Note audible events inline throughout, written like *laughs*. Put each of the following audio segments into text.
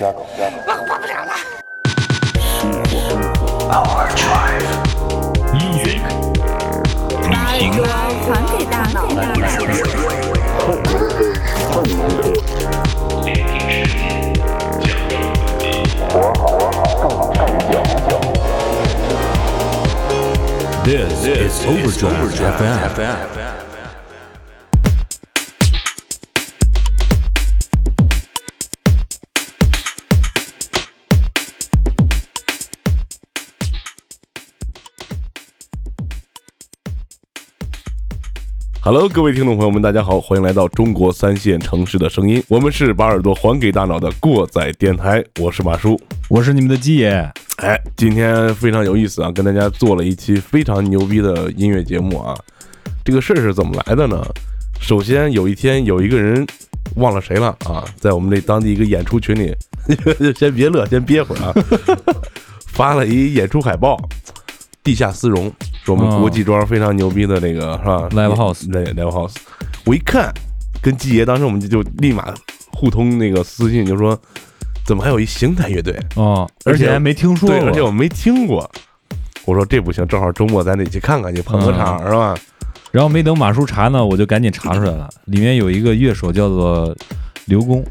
我活不了了。Music，旅行传给大脑。This is Overdrive FM. Hello，各位听众朋友们，大家好，欢迎来到中国三线城市的声音，我们是把耳朵还给大脑的过载电台，我是马叔。我是你们的鸡爷，哎，今天非常有意思啊，跟大家做了一期非常牛逼的音乐节目啊。这个事儿是怎么来的呢？首先有一天有一个人忘了谁了啊，在我们这当地一个演出群里，*laughs* 先别乐，先憋会儿啊，*laughs* 发了一演出海报，地下丝绒是我们哦国际庄非常牛逼的那个是吧 Live House 对 Live House。我一看，跟季爷当时我们就就立马互通那个私信，就说怎么还有一邢台乐队？哦，而且还没听说对，过，而且我没听过。我说这不行，正好周末咱得去看看去，捧个场、是吧？然后没等马叔查呢，我就赶紧查出来了，里面有一个乐手叫做刘工，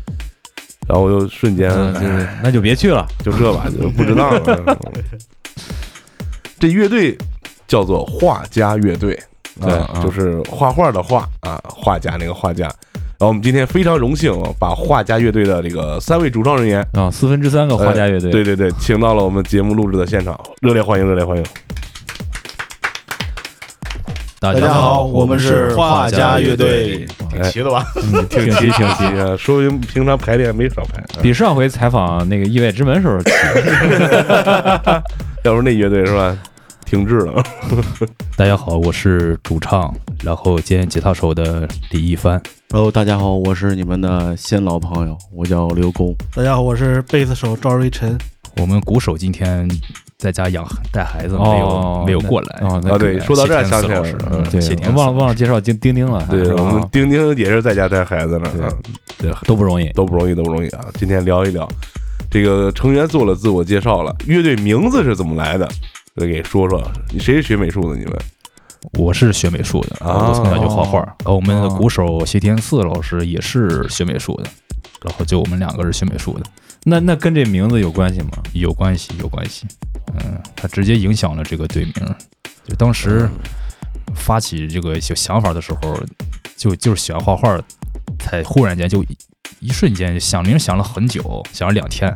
然后我就瞬间、嗯，就是哎那就别去了，就这吧，就不知道了。*laughs* 这乐队叫做画家乐队，对啊啊就是画画的画啊，画家那个画家。然后我们今天非常荣幸啊把画家乐队的这个三位主创人员，啊，四分之三个画家乐队，呃对对对，请到了我们节目录制的现场，热烈欢迎，热烈欢迎。大大家好，我们是画家乐队。挺齐的吧？*laughs* 嗯挺齐挺齐。啊，*laughs* 说明平常排练没少排，啊比上回采访那个意外之门时候 *laughs* 齐，要不那乐队是吧？停滞了。*laughs* 大家好，我是主唱，然后兼吉他手的李一帆。Hello，大家好，我是你们的新老朋友，我叫刘工。大家好，我是贝斯手赵瑞晨。我们鼓手今天在家养带孩子，哦没有没有过来。哦，那啊，对，说到这儿想起了嗯对谢，天忘了忘了介绍丁丁丁了，对我们丁丁也是在家带孩子呢，对啊对，都不容易。都不容易，都不容易啊。今天聊一聊，这个成员做了自我介绍了，乐队名字是怎么来的？再给说说，你谁是学美术的？你们我是学美术的，啊我从小就画画。哦然后我们的鼓手谢天赐老师也是学美术的，然后就我们两个是学美术的，那那跟这名字有关系吗？有关系，有关系。嗯，他直接影响了这个队名。就当时发起这个小想法的时候，就就是喜欢画画，才忽然间就一一瞬间想名想了很久，想了两天，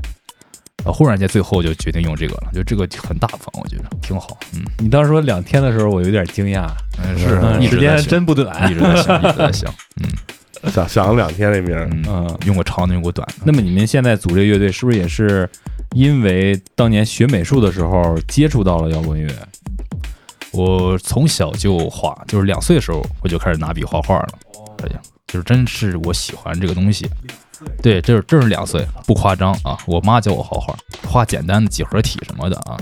然后忽然间最后就决定用这个了，就这个很大方，我觉得挺好。嗯，你当时说两天的时候，我有点惊讶，嗯是嗯时间真不短一。直在想，一直在想。嗯 *laughs* 想想了两天这名儿，嗯，嗯，用过长的，用过短的。那么你们现在组这个乐队，是不是也是因为当年学美术的时候接触到了摇滚乐？我从小就画，就是两岁的时候我就开始拿笔画画了。哎呀，就是真是我喜欢这个东西。对，这是这是两岁，不夸张啊！我妈教我画画，画简单的几何体什么的啊。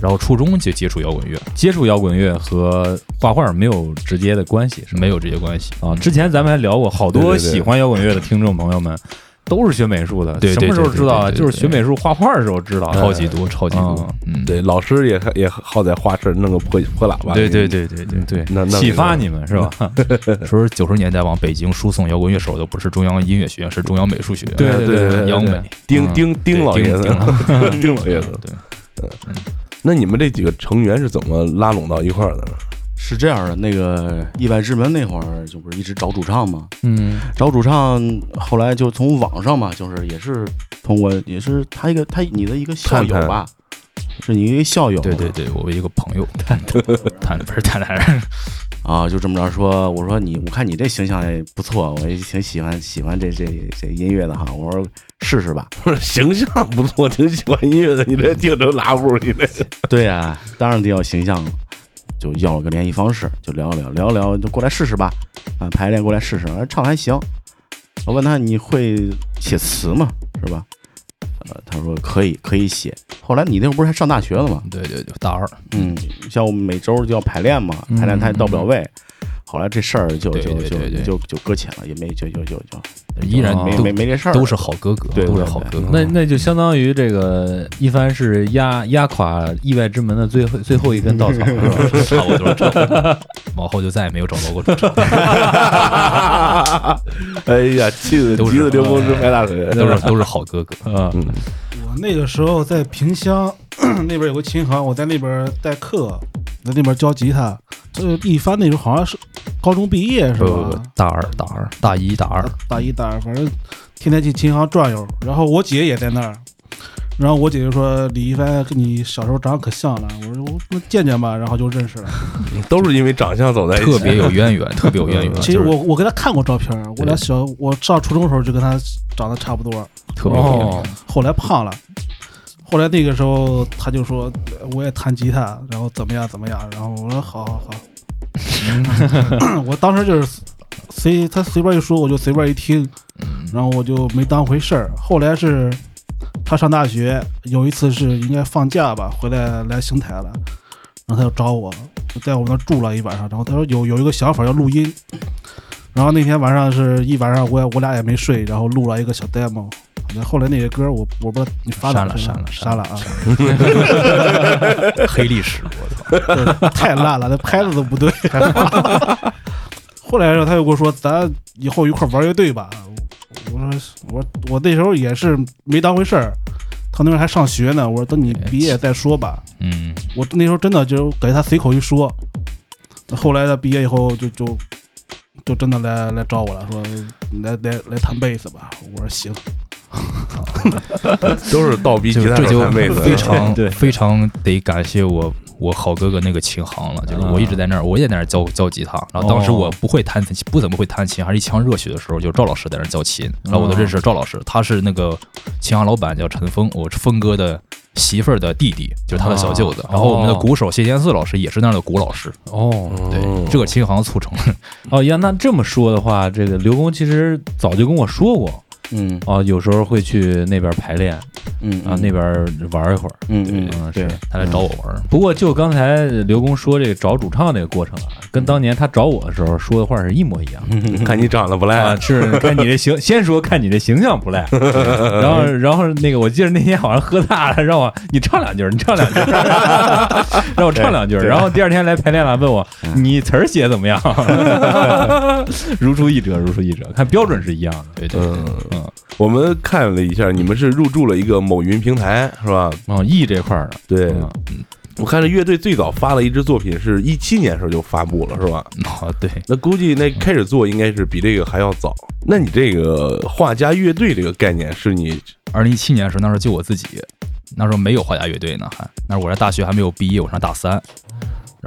然后初中就接触摇滚乐，接触摇滚乐和画画没有直接的关系，是？没有直接关系啊，之前咱们还聊过，好多喜欢摇滚乐的听众朋友们都是学美术的，对对什么时候知道啊？就是学美术画画的时候知道，超级多，超级多。嗯，对，老师也也好在画室弄个破破喇叭，对对对对对。对那那启发你们是吧？*laughs* 说九十年代往北京输送摇滚乐手的不是中央音乐学院，是中央美术学院。对对对央美。嗯丁丁 *laughs* 丁老爷子，丁丁老爷子。对，那你们这几个成员是怎么拉拢到一块儿的呢？是这样的，那个意外之门那会儿就不是一直找主唱嘛，嗯找主唱，后来就从网上嘛，就是也是通过，也是他一个他你的一个校友吧，是你一个校友，对对对，我一个朋友，谈谈不是谈谈，*laughs* 啊，就这么着说，我说你，我看你这形象也不错，我也挺喜欢喜欢这这这音乐的哈，我说试试吧。不是形象不错，挺喜欢音乐的，你这听成拉布，你这对呀、当然得要形象了，就要了个联系方式，就聊聊聊聊，就过来试试吧，啊，排练过来试试，啊唱还行。我问他你会写词吗？是吧？呃，他说可以，可以写。后来你那会儿不是还上大学了吗？对对对，大二，嗯，像我们每周就要排练嘛，排练他也到不了位。后来这事儿就就就就就搁浅了，也没就就就就依然没没没这事儿，都是好哥哥，都是好哥哥。那那就相当于这个一帆是压压垮意外之门的最后最后一根稻草，是吧？*laughs* 差不多这，往后就再也没有找到过主唱，*laughs* 哎呀，气得都是急得刘公直拍大腿，都是都是好哥哥。啊，我那个时候在萍乡 *clears throat* 那边有个琴行，我在那边代课，在那边教吉他。这一帆那时候好像是高中毕业是吧？，大二大二大一大二，大一大二，反正天天去琴行转悠。然后我姐也在那儿，然后我姐就说：“李一帆跟你小时候长得可像了。”我说：“我那见见吧。”然后就认识了。*laughs* 都是因为长相走在一起，特别有渊源，特别有渊源。其实我我跟她看过照片，我俩小我上初中的时候就跟她长得差不多。特别有渊源哦。后来胖了，后来那个时候他就说呃我也弹吉他，然后怎么样怎么样，然后我说好好好，*coughs* 我当时就是随他随便一说我就随便一听，然后我就没当回事儿。后来是他上大学，有一次是应该放假吧，回来来邢台了，然后他就找我，就在我们那儿住了一晚上，然后他说有有一个想法要录音。然后那天晚上是一晚上，我也我俩也没睡，然后录了一个小 demo。后来那些歌我我不知道你发哪了删了删了删了啊，*laughs* 黑历史，我操！*laughs* 太烂了，那拍子都不对。后来他又跟我说，咱以后一块玩乐队吧。我说我我那时候也是没当回事儿，他那时候还上学呢。我说等你毕业再说吧。嗯，我那时候真的就给他随口一说，后来他毕业以后就就就真的来来找我了，说来来来弹贝斯吧。我说行。*laughs* 都是倒逼就吉他手这就弹贝斯，非常对非常得感谢我我好哥哥那个琴行了，就是我一直在那儿，我也在那儿教教吉他。然后当时我不会弹琴，不怎么会弹琴，还是一腔热血的时候，就赵老师在那儿教琴，然后我就认识赵老师，他是那个琴行老板叫陈峰，我是峰哥的媳妇儿的弟弟，就是他的小舅子。然后我们的鼓手谢贤四老师也是那儿的鼓老师，哦对，这个琴行促成了。*laughs* 哦呀，那这么说的话，这个刘工其实早就跟我说过，嗯。哦，有时候会去那边排练嗯啊，那边玩一会儿。嗯嗯是。他来找我玩，不过就刚才刘工说这个找主唱这个过程啊，跟当年他找我的时候说的话是一模一样。*laughs* 看你长得不啊，赖，是看你这形，*laughs* 先说看你这形象不赖，然后 *laughs* 然后那个我记得那天好像喝大了，让我你唱两句，你唱两句儿，让我唱两句，然后第二天来排练了，问我你词儿写怎么样，如出一辙，如出一辙，看标准是一样的，对对。嗯嗯，我们看了一下，你们是入驻了一个某云平台是吧？哦，E 这块儿的，对，嗯我看这乐队最早发了一支作品是一七年时候就发布了是吧？哦对，那估计那开始做应该是比这个还要早。那你这个画家乐队这个概念是你二零一七年的时候，那时候就我自己，那时候没有画家乐队呢，还那时候我在大学还没有毕业，我上大三。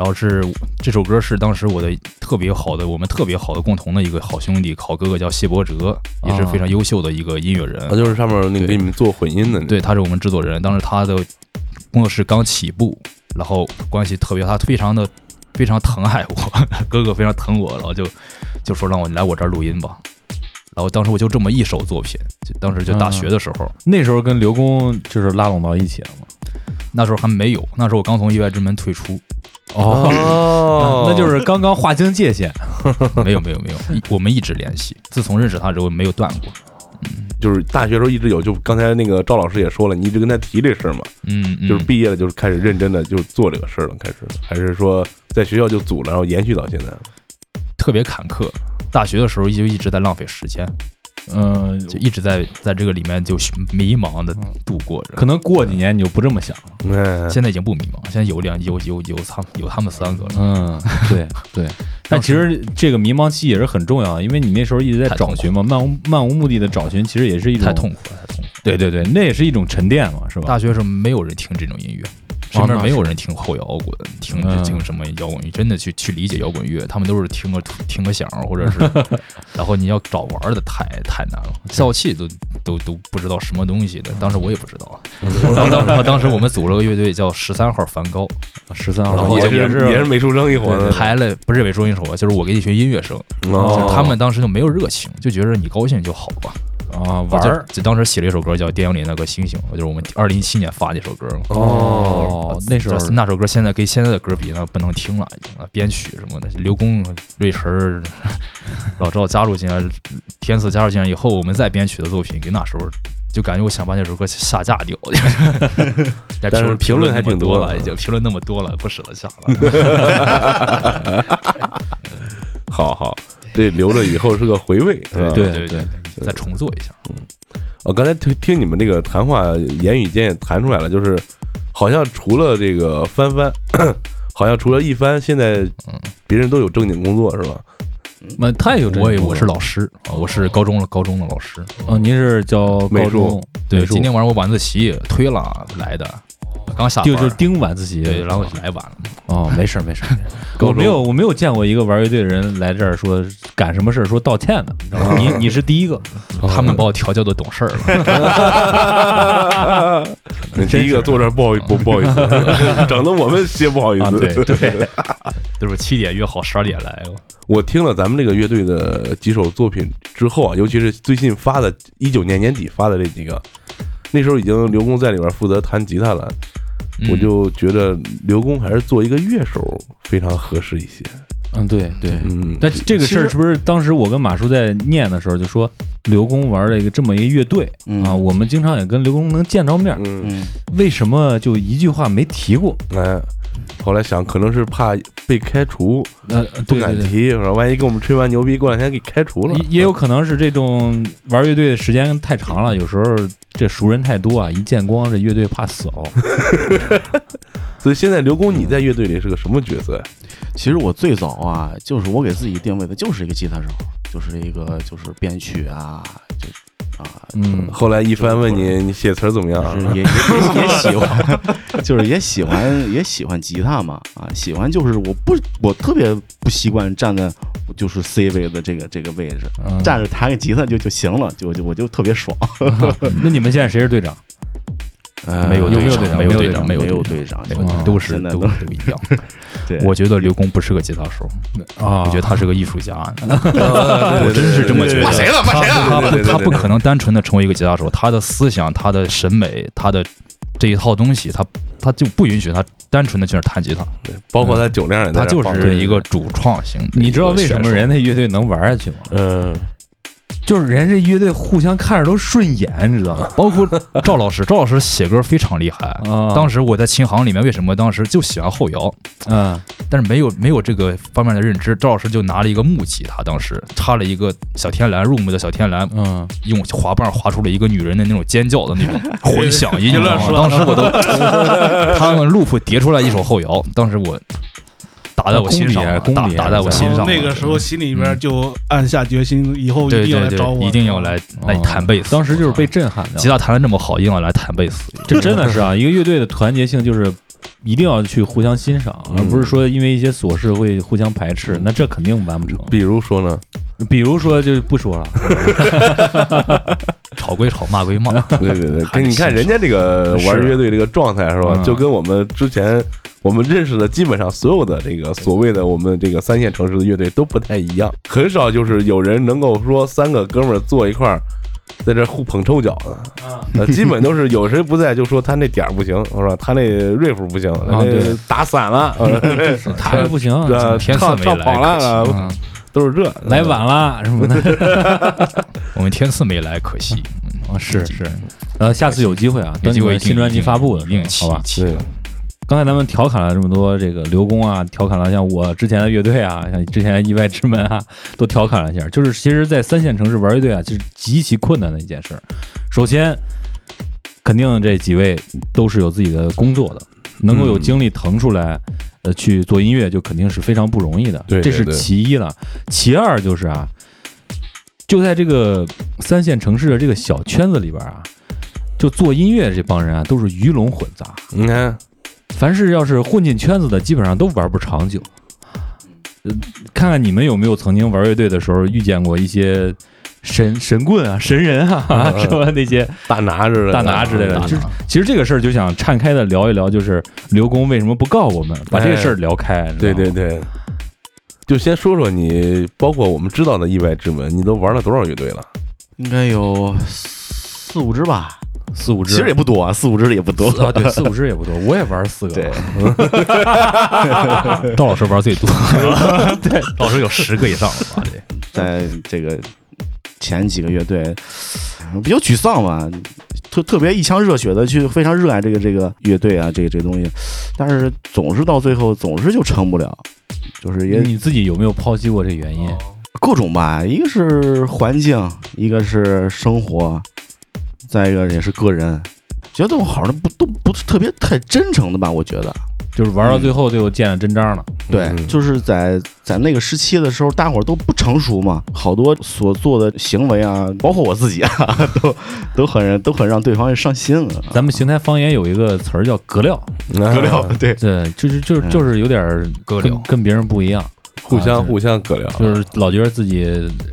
然后是这首歌是当时我的特别好的，我们特别好的共同的一个好兄弟，好哥哥叫谢伯哲，也是非常优秀的一个音乐人。啊，就是上面那个给你们做混音的那个，对，他是我们制作人，当时他的工作室刚起步，然后关系特别，他非常的非常疼爱我，*laughs* 哥哥非常疼我，然后就就说让我来我这儿录音吧。然后当时我就这么一首作品，就当时就大学的时候，那时候跟刘工就是拉拢到一起了嘛，那时候还没有，那时候我刚从意外之门退出，哦，*laughs* 那就是刚刚划清界限，*laughs* 没有没有没有，我们一直联系，自从认识他之后没有断过。就是大学时候一直有，就刚才那个赵老师也说了，你一直跟他提这事儿嘛，嗯，嗯。就是。毕业了就是开始认真的就做这个事儿了，开始还是说在学校就组了，然后延续到现在。特别坎坷，大学的时候就一直在浪费时间，嗯，就一直在在这个里面就迷茫的度过着。可能过几年你就不这么想了，嗯，现在已经不迷茫，现在有两有有有他有他们三个了。嗯，对 *laughs* 对，但其实这个迷茫期也是很重要的，因为你那时候一直在找寻嘛，漫无漫无目的的找寻，其实也是一种太痛苦了，太痛苦。对对对，那也是一种沉淀嘛，是吧？大学时候没有人听这种音乐，身边没有人听后摇滚，听嗯听什么摇滚乐，真的去去理解摇滚乐，他们都是听个听个响，或者是，*laughs* 然后你要找玩的太太难了，笑气都都都不知道什么东西的，当时我也不知道。然后当然后当时我们组了个乐队叫十三号梵高，十三号然后也也是也是美术生一伙的，排了不是伪说一首，就是我给一群音乐生，哦就是他们当时就没有热情，就觉得你高兴就好吧。我啊玩儿就就当时写了一首歌叫《电影里那个星星》，就是我们二零一七年发的一首歌。哦，那时候那首歌现在跟现在的歌比那，不能听了，已经了编曲什么的，刘工、瑞晨、*laughs* 老赵加入进来，天赐加入进来以后，我们再编曲的作品，跟那时候就感觉我想把那首歌下架掉。*laughs* 但是评论还挺多的多了，已经评论那么多了，不舍得下了。*laughs* 好好，这留着以后是个回味，是吧？对对对，再重做一下。嗯我刚才听听你们这个谈话，言语间也谈出来了，就是好像除了这个帆帆，*clears throat* 好像除了一帆，现在嗯别人都有正经工作是吧？那他也有这我也我个工作是老师，啊我是高中了高中的老师。哦，您是教美术高中对，今天晚上我晚自习推了来的，刚下班就就盯晚自习，对，然后来晚了。哦，没事儿没事儿，*laughs* 我没有我没有见过一个玩乐队的人来这儿说干什么事儿说道歉的，你知道吗？你你是第一个，他们把我调教的懂事儿了。*laughs* 你第一个坐这儿不好意不不好意思，*laughs* 整的我们些不好意啊，思。对对，都是七点约好十二点来。我听了咱们这个乐队的几首作品之后啊，尤其是最近发的，一九年年底发的这几个，那时候已经刘工在里边负责弹吉他了，嗯我就觉得刘工还是做一个乐手非常合适一些。嗯对对。嗯，但这个事儿是不是当时我跟马叔在念的时候就说刘工玩了一个这么一个乐队嗯啊，我们经常也跟刘工能见着面，嗯，嗯，为什么就一句话没提过？哎，后来想可能是怕被开除，呃，不。敢提，是吧万一给我们吹完牛逼，过两天给开除了也。也有可能是这种玩乐队的时间太长了，有时候这熟人太多啊，一见光这乐队怕死哦。*laughs* 所以现在刘工你在乐队里是个什么角色呀？其实我最早啊，就是我给自己定位的就是一个吉他手，就是一个就是编曲啊，就啊，嗯，后来一帆问你，你写词儿怎么样啊？是也也也也 *laughs* 喜欢，就是也喜欢也喜欢吉他嘛啊，喜欢就是我不我特别不习惯站在就是 C 位的这个这个位置，嗯站着弹个吉他就就行了，就就我就特别爽。*laughs* 那你们现在谁是队长？呃没有有没有队长，没有队长，没有有队长，都是都都是一样。*laughs* 对，我觉得刘工不是个吉他手，啊我觉得他是个艺术家。*laughs* 我我真是这么觉得。骂谁了骂谁了他不他不可能单纯的成为一个吉他手，他的思想、他的审美、他的这一套东西，他他就不允许他单纯的去那弹吉他，对，包括他酒量也在他就是一个主创型。你知道为什么人家乐队能玩下去吗？嗯，就是人家乐队互相看着都顺眼，你知道吗？包括赵老师，赵老师写歌非常厉害。啊当时我在琴行里面，为什么当时就喜欢后摇？嗯但是没有没有这个方面的认知。赵老师就拿了一个木吉他，当时插了一个小天蓝，入木的小天蓝，嗯，用滑棒划出了一个女人的那种尖叫的那种 *laughs* 混响音，你知道吗？当时我都，*laughs* 他们 loop 叠出来一首后摇，当时我打在我心上打打在我心上。那个时候心里边就暗下决心，以后一定要来找我，一定要来来弹贝斯。当时就是被震撼的。吉他弹的这么好，一定要来弹贝斯。这真的是啊，一个乐队的团结性就是一定要去互相欣赏，而不是说因为一些琐事会互相排斥，那这肯定完不成。比如说呢，比如说就不说了，*laughs* 吵归吵，骂归骂。对对对，跟你看人家这个玩乐队这个状态是吧？嗯就跟我们之前我们认识的基本上所有的这个所谓的我们这个三线城市的乐队都不太一样，很少就是有人能够说三个哥们儿坐一块儿。在这互捧臭脚呢，呃，基本都是有谁不在就说他那点儿不行，是吧？他那瑞夫不行，那对。打散了，呃 *laughs* 他也不行，呃天赐唱没来，都是这。来晚了什么的。*laughs* *laughs* 我们天赐没来，可惜。啊，是是，呃，下次有机会啊，等你们新专辑发布的一定时候，好吧？对，刚才咱们调侃了这么多这个刘工啊，调侃了像我之前的乐队啊，像之前的意外之门啊，*laughs* 都调侃了一下。就是其实，在三线城市玩乐队啊，其实极其困难的一件事儿。首先，肯定这几位都是有自己的工作的，能够有精力腾出来，呃，去做音乐，就肯定是非常不容易的。这是对对对其一了。其二就是啊，就在这个三线城市的这个小圈子里边啊，就做音乐这帮人啊，都是鱼龙混杂。你看，凡是要是混进圈子的，基本上都玩不长久。呃，看看你们有没有曾经玩乐队的时候遇见过一些神神棍啊、神人啊，*laughs* 什么？那些大拿之类的，大拿之类的。其实其实这个事儿就想岔开的聊一聊，就是刘工为什么不告我们，把这个事儿聊开。对对对，就先说说你，包括我们知道的意外之门，你都玩了多少乐队了？应该有四五支吧，四五只，其实也不多啊，四五支也不多。啊，对，四五只也不多，*laughs* 我也玩四个。对，*laughs* 赵老师玩最多，对，老师有十个以上了吧？这在这个前几个乐队比较沮丧吧，特特别一腔热血的去非常热爱这个这个乐队啊，这个这个东西，但是总是到最后总是就成不了，就是也你自己有没有剖析过这原因？各种吧，一个是环境，一个是生活，再一个也是个人，觉得我好像不都不是特别太真诚的吧，我觉得。就是玩到最后就见了真章了。对，嗯。就是在在那个时期的时候，大伙儿都不成熟嘛，好多所做的行为啊，包括我自己啊，*laughs* 都都很都很让对方人伤心了。咱们邢台方言有一个词儿叫“格料格料对，”，对，就是就是就是有点儿跟格料。跟别人不一样，啊互相互相葛聊，就是老觉得自己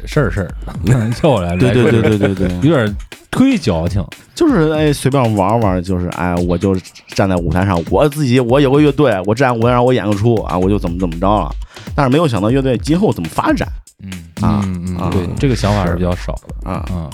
事儿事儿，*laughs* 叫我来对对对对对对，*laughs* 有点忒矫情。就是哎随便玩玩，就是哎我就站在舞台上，我自己我有个乐队，我站舞台上我演个出啊，我就怎么怎么着了。但是没有想到乐队今后怎么发展。嗯，啊嗯啊。嗯，对，这个想法是比较少的。啊，嗯，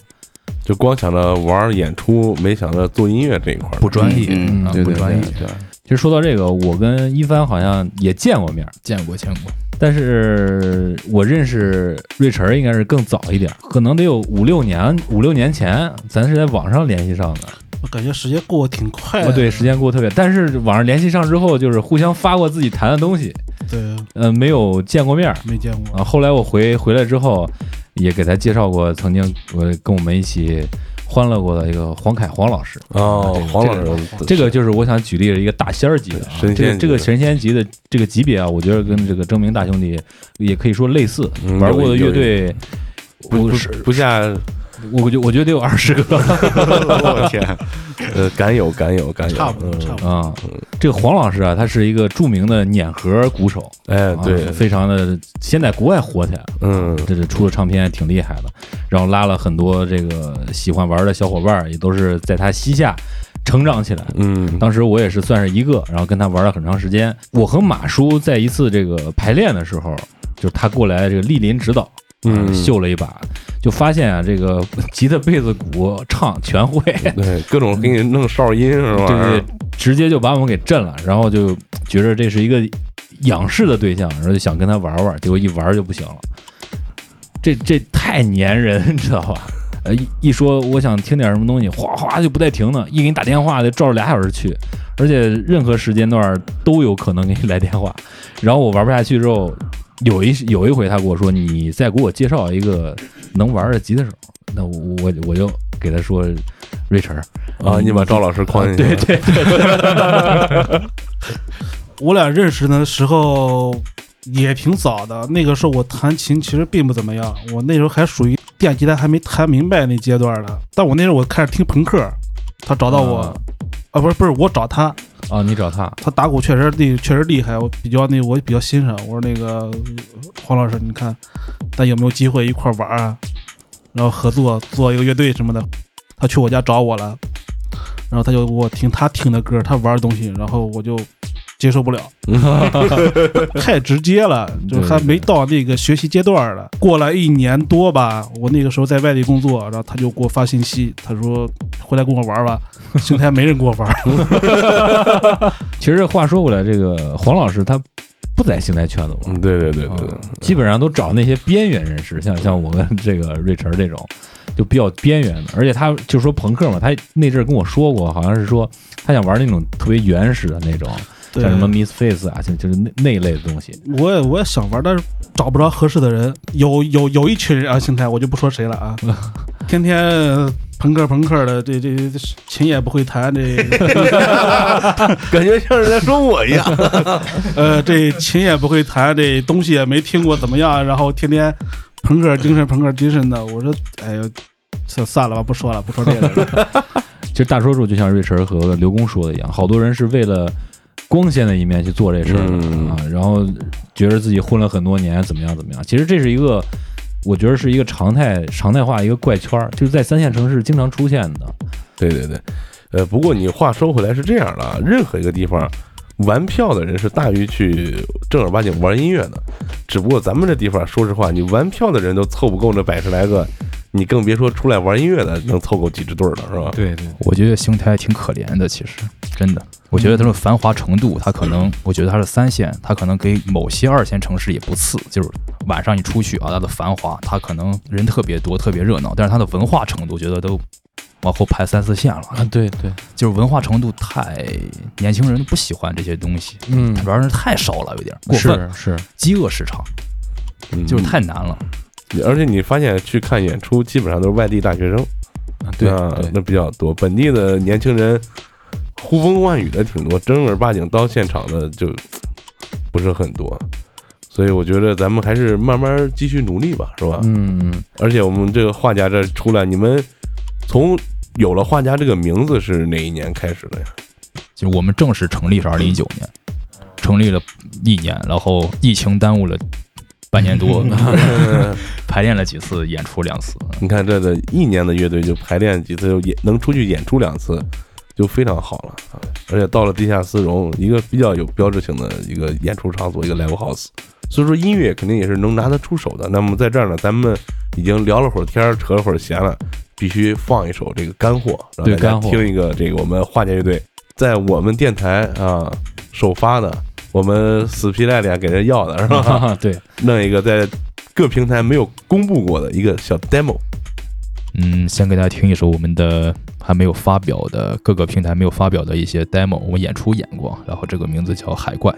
就光想着玩演出，没想着做音乐这一块不专业，嗯啊对对对不专业，对，其实说到这个，我跟一帆好像也见过面儿，见过见过，但是我认识瑞晨儿应该是更早一点儿，可能得有五六年，五六年前，咱是在网上联系上的。我感觉时间过得挺快哦，的。对，时间过得特别，但是网上联系上之后，就是互相发过自己谈的东西，对，呃，没有见过面儿没见过。啊。后来我回回来之后，也给他介绍过曾经我跟我们一起欢乐过的一个黄凯黄老师。哦，黄老师，这个就是我想举例的一个大仙儿级的啊，神仙这个这个神仙级的这个级别啊，我觉得跟这个征明大兄弟也可以说类似，嗯玩过的乐队不是，不下我觉我觉得得有二十个 *laughs* 我的天，呃敢有敢有敢有，差不多，嗯差不多。啊。这个黄老师啊，他是一个著名的碾核鼓手，啊哎对，非常的先在国外火起来了。嗯这是出的唱片挺厉害的，然后拉了很多这个喜欢玩的小伙伴，也都是在他膝下成长起来。嗯当时我也是算是一个，然后跟他玩了很长时间。我和马叔在一次这个排练的时候，就是他过来这个莅临指导，嗯啊秀了一把，就发现啊，这个 *laughs* 吉他、贝斯、鼓唱全会，对，各种给你弄哨音是吧？对对，直接就把我们给震了，然后就觉着这是一个仰视的对象，然后就想跟他玩玩，结果一玩就不行了。这这太粘人，你知道吧？呃，一一说我想听点什么东西，哗哗就不带停的，一给你打电话得照着俩小时去，而且任何时间段都有可能给你来电话。然后我玩不下去之后，有一有一回他跟我说：“你再给我介绍一个能玩的吉他手。”那我我我就给他说瑞晨儿啊，你把赵老师框进去对，对对，*laughs* 我俩认识的时候也挺早的，那个时候我弹琴其实并不怎么样，我那时候还属于电吉他还没弹明白那阶段呢。但我那时候我开始听朋克，他找到我，啊啊不是不是我找他，啊，你找他，他打鼓确实厉确实厉害，我比较那我比较欣赏。我说那个黄老师，你看咱有没有机会一块玩啊？然后合作做一个乐队什么的。他去我家找我了，然后他就给我听他听的歌，他玩的东西，然后我就接受不了，*laughs* 太直接了，就还没到那个学习阶段了。过了一年多吧，我那个时候在外地工作，然后他就给我发信息，他说回来跟我玩吧，*laughs* 邢台没人跟我玩。*laughs* 其实话说回来，这个黄老师他不在邢台圈子玩，嗯，对对对对基本上都找那些边缘人士，像像我跟这个瑞晨这种，就比较边缘的。而且他就说朋克嘛，他那阵儿跟我说过，好像是说他想玩那种特别原始的那种，对像什么 Misface 啊，就就是那那一类的东西。我也我也想玩，但是找不着合适的人。有有有一群人啊，邢台我就不说谁了啊，*laughs* 天天朋克朋克的，这这这琴也不会弹，这感觉像是在说我一样。*laughs* 呃这琴也不会弹，这东西也没听过怎么样，然后天天朋克精神朋克精神的，我说哎呦，算算了吧，不说了，不说这个了。*laughs* 其实大多数就像瑞晨和刘工说的一样，好多人是为了光鲜的一面去做这事儿、嗯啊，然后觉得自己混了很多年，怎么样怎么样。其实这是一个，我觉得是一个常态常态化一个怪圈儿，就是在三线城市经常出现的。对对对，呃，不过你话说回来是这样的啊，任何一个地方玩票的人是大于去正儿八经玩音乐的，只不过咱们这地方，说实话，你玩票的人都凑不够那百十来个，你更别说出来玩音乐的能凑够几支队儿了，是吧？对对，我觉得邢台挺可怜的，其实真的，我觉得它的繁华程度，它可能，我觉得它是三线，它可能给某些二线城市也不次，就是晚上你出去啊，它的繁华，它可能人特别多，特别热闹，但是它的文化程度，觉得都往后排三四线了，啊对对，就是文化程度太，年轻人不喜欢这些东西，嗯。主要是太少了，有点过分，是是，饥饿市场，嗯。就是太难了。而且你发现去看演出，基本上都是外地大学生，对啊对。那比较多。本地的年轻人呼风唤雨的挺多，正儿八经到现场的就不是很多。所以我觉得咱们还是慢慢继续努力吧，是吧？嗯嗯，而且我们这个画家这出来，你们从有了画家这个名字是哪一年开始的呀？就我们正式成立是二零一九年，成立了一年，然后疫情耽误了半年多，*laughs* *laughs* 排练了几次，演出两次。你看这个一年的乐队就排练几次，就演能出去演出两次，就非常好了啊！而且到了地下丝绒，一个比较有标志性的一个演出场所，一个 live house，所以说音乐肯定也是能拿得出手的。那么在这儿呢，咱们已经聊了会儿天儿，扯了会儿闲了，必须放一首这个干货，让大家听一个这个我们画家乐队在我们电台啊首发的，我们死皮赖脸给人要的是吧？对，*laughs* 弄一个在各平台没有公布过的一个小 demo。嗯，先给大家听一首我们的还没有发表的各个平台没有发表的一些 demo，我们演出演过，然后这个名字叫《海怪》。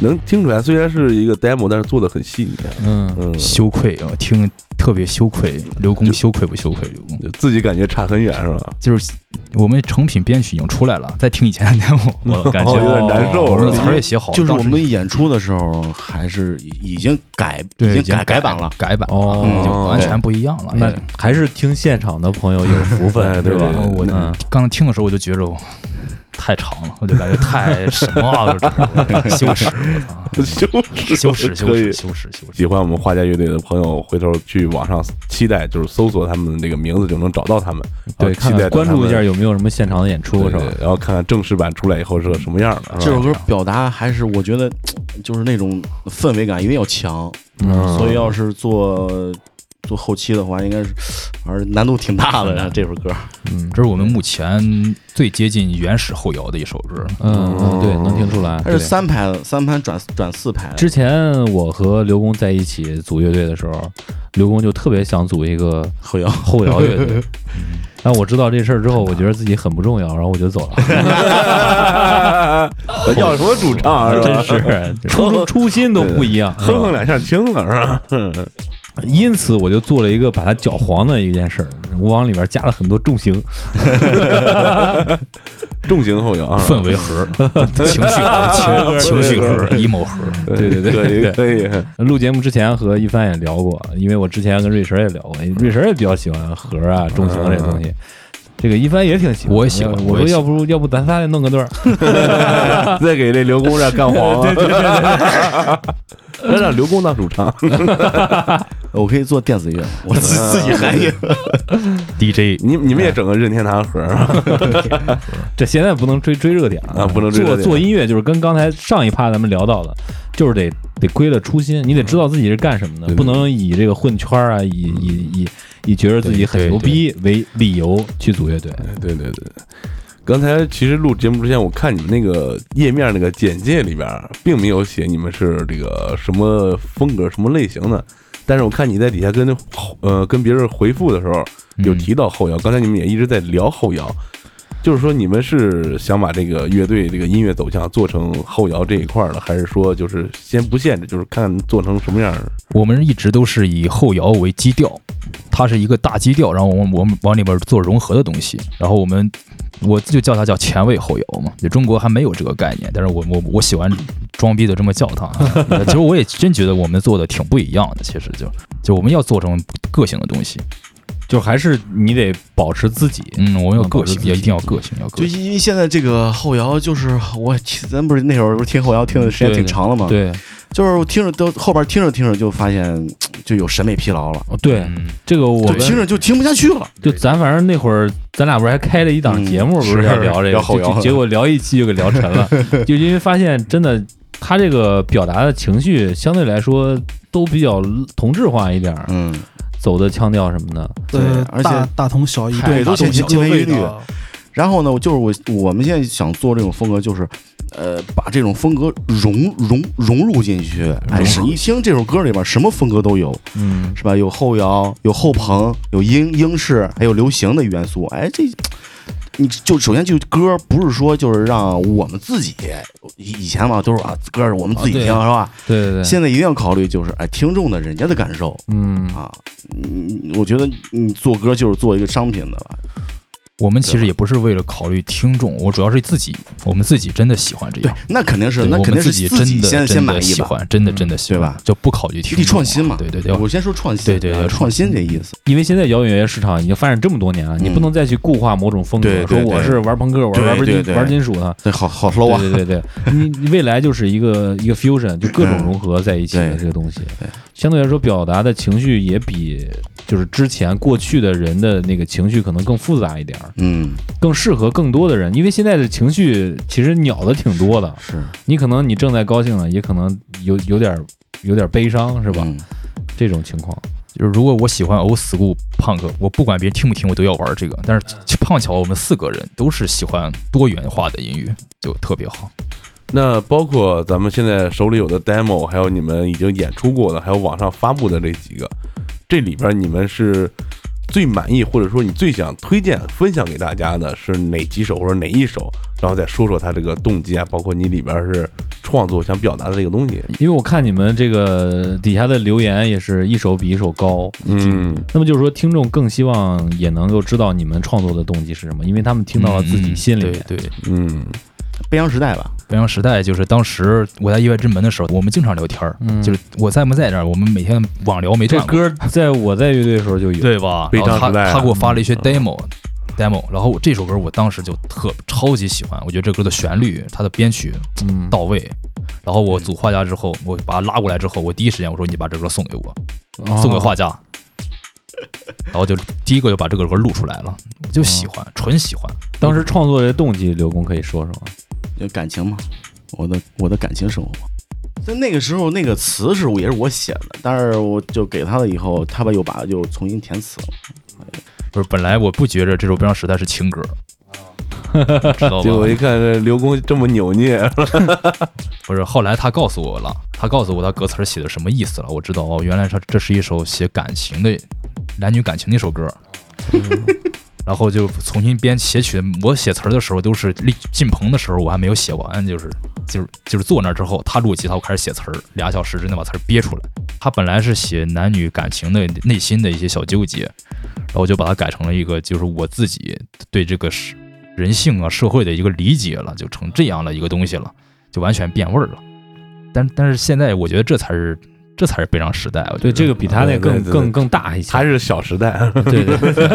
能听出来，虽然是一个 demo，但是做的很细腻。嗯，嗯，羞愧，啊听特别羞愧。刘工羞愧不羞愧？刘工自己感觉差很远是吧？就是我们成品编曲已经出来了，再听以前的 demo，*laughs* 我感觉哦有点难受我们的词儿也写好了，就是我们演出的时候，还是已经改，已经改改版了。改版哦了，就完全不一样了。那还是听现场的朋友有福哎分，对吧对对？我嗯刚听的时候我就觉着我太长了，我就感觉太什么啊，就是羞耻，我操，*laughs* *laughs* 羞耻，羞耻，羞耻，羞耻，羞耻。喜欢我们花家乐队的朋友，回头去网上期待，就是搜索他们那个名字就能找到他们。对，啊期待关注一下有有没有什么现场的演出，是吧？然后看看正式版出来以后是个什么样的。是吧这首歌表达还是我觉得，就是那种氛围感一定要强，嗯所以要是做做后期的话，应该是反正难度挺大的。这首歌，嗯这是我们目前最接近原始后摇的一首歌。嗯嗯，对，能听出来。它是三拍的，三拍转转四拍。之前我和刘工在一起组乐队的时候，刘工就特别想组一个后摇，后摇乐队。*laughs* 但我知道这事儿之后，我觉得自己很不重要，然后我就走了。*laughs* 要什么主唱啊？是吧真是 *laughs* 初初心都不一样，哼哼两下听了是吧？嗯因此我就做了一个把它搅黄的一件事儿，我往里边加了很多重型，*laughs* 重型后摇啊，氛围盒、情绪盒、情情绪盒、emo 盒，对对对可以对。可以。录节目之前和一帆也聊过，因为我之前跟瑞神也聊过，瑞神也比较喜欢盒啊、重型这东西。这个一帆也挺喜欢，我也喜欢我说要不要不咱仨也弄个对儿，*laughs* 再给这刘工这干黄了，*laughs* 咱让刘工当主唱。*laughs* 我可以做电子乐，我自自己还有。*laughs* DJ 你你们也整个任天堂盒啊？*laughs* 这现在不能追追热点啊不能追热做点做音乐就是跟刚才上一趴咱们聊到的，就是得得归了初心，你得知道自己是干什么的，不能以这个混圈儿啊，以以以以觉得自己很牛逼为理由去组乐队。对对对。刚才其实录节目之前，我看你们那个页面那个简介里边，并没有写你们是这个什么风格、什么类型的。但是我看你在底下跟呃跟别人回复的时候，有提到后摇。刚才你们也一直在聊后摇，就是说你们是想把这个乐队这个音乐走向做成后摇这一块儿的，还是说就是先不限制，就是看做成什么样儿？我们一直都是以后摇为基调，它是一个大基调，然后我们我们往里边做融合的东西，然后我们我就叫它叫前卫后摇嘛，就中国还没有这个概念，但是我我我喜欢装逼的这么叫它。其实我也真觉得我们做的挺不一样的，其实就就我们要做成个性的东西，就还是你得保持自己，嗯，我们要个性，也一定要个性，要个性。就因为现在这个后摇，就是我咱不是那会儿不是听后摇听的时间挺长了吗？，对。就是我听着都后边听着听着就发现就有审美疲劳了，哦对，嗯，这个我听着就听不下去了。就咱反正那会儿，咱俩不是还开了一档节目，嗯不是要聊这个，聊后摇结果聊一期就给聊沉了，*laughs* 就因为发现真的他这个表达的情绪相对来说都比较同质化一点儿，嗯，走的腔调什么的，对呃而且大大同小异，对都大同千千篇一律然后呢，就是我我们现在想做这种风格，就是，呃，把这种风格融融融入进去。哎，是一听这首歌里边什么风格都有，嗯，是吧？有后摇，有后朋，有英英式，还有流行的元素。哎，这你就首先就歌不是说就是让我们自己，以以前嘛都是啊歌是我们自己听、啊是吧？对对对，现在一定要考虑就是哎听众的人家的感受嗯啊。嗯，我觉得你做歌就是做一个商品的吧。我们其实也不是为了考虑听众，我主要是自己，我们自己真的喜欢这对样。，那肯定是，我那肯定是们自己真的先先喜欢，真的真的喜欢，对吧？就不考虑听众创新嘛，对对对，我先说创新，对对对啊创新这意思。因为现在摇滚乐市场已经发展这么多年了，你嗯不能再去固化某种风格，对对说我是玩朋克，玩对对对。金玩金属的，对，好好 low 啊，对对对对，你 *laughs* 你未来就是一个一个 fusion，就各种融合在一起的这个东西。对，相对来说表达的情绪也比就是之前过去的人的那个情绪可能更复杂一点儿，嗯，更适合更多的人，因为现在的情绪其实鸟的挺多的，是你可能你正在高兴了，也可能有有点有点悲伤，是吧？嗯这种情况，就是如果我喜欢 old school punk，我不管别人听不听，我都要玩这个。但是碰巧我们四个人都是喜欢多元化的音乐，就特别好。那包括咱们现在手里有的 demo，还有你们已经演出过的，还有网上发布的这几个，这里边你们是最满意，或者说你最想推荐分享给大家的是哪几首或者哪一首？然后再说说他这个动机啊，包括你里边是创作想表达的这个东西。因为我看你们这个底下的留言也是一首比一首高，嗯，那么就是说听众更希望也能够知道你们创作的动机是什么，因为他们听到了自己心里面。对对，嗯，悲伤时代吧，北洋时代就是当时我在意外之门的时候，我们经常聊天儿，嗯就是我在不在这儿，我们每天网聊没这断这，歌在我在乐队的时候就有，对吧？然后他他给我发了一些 demo。demo，然后这首歌我当时就特超级喜欢，我觉得这歌的旋律、它的编曲嗯，到位。然后我组画家之后，我把他拉过来之后，我第一时间我说你把这歌送给我，哦送给画家。然后就第一个就把这个歌录出来了，我就喜欢，纯喜欢。当时创作的动机，刘工可以说说吗？就感情嘛，我的我的感情生活嘛。在那个时候，那个词是也是我写的，但是我就给他了以后，他吧又把又重新填词了。不是，本来我不觉着这首《悲伤时代》是情歌，*laughs* 知道吧？结果一看这刘工这么扭捏，*laughs* 不是，后来他告诉我了，他告诉我他歌词写的什么意思了，我知道哦，原来他这是一首写感情的男女感情的一首歌。*laughs* 然后就重新编写曲。我写词儿的时候都是立进棚的时候，我还没有写完，就是就是就是坐那儿之后，他录吉他，我开始写词儿，俩小时之内把词儿憋出来。他本来是写男女感情的内心的一些小纠结，然后我就把它改成了一个就是我自己对这个是人性啊社会的一个理解了，就成这样的一个东西了，就完全变味儿了。但但是现在我觉得这才是这才是悲伤时代，我觉对，得这个比他那更更更大一些。还是小时代，对对对，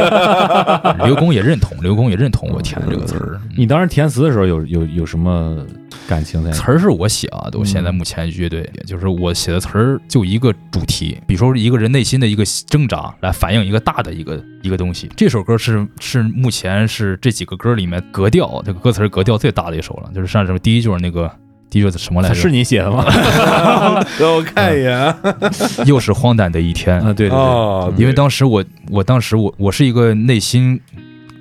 *laughs* 刘工也认同，刘工也认同我填的这个词儿。你当时填词的时候有有有什么感情在？词儿是我写啊，都现在目前乐队就是我写的词儿就一个主题，比如说一个人内心的一个挣扎，来反映一个大的一个一个东西。这首歌是是目前是这几个歌里面格调这个歌词格调最大的一首了，就是像什么第一就是那个第一句儿什么来着？是你写的吗？*laughs* 让我看一眼。又是荒诞的一天啊，对对对，哦，因为当时我我当时我我是一个内心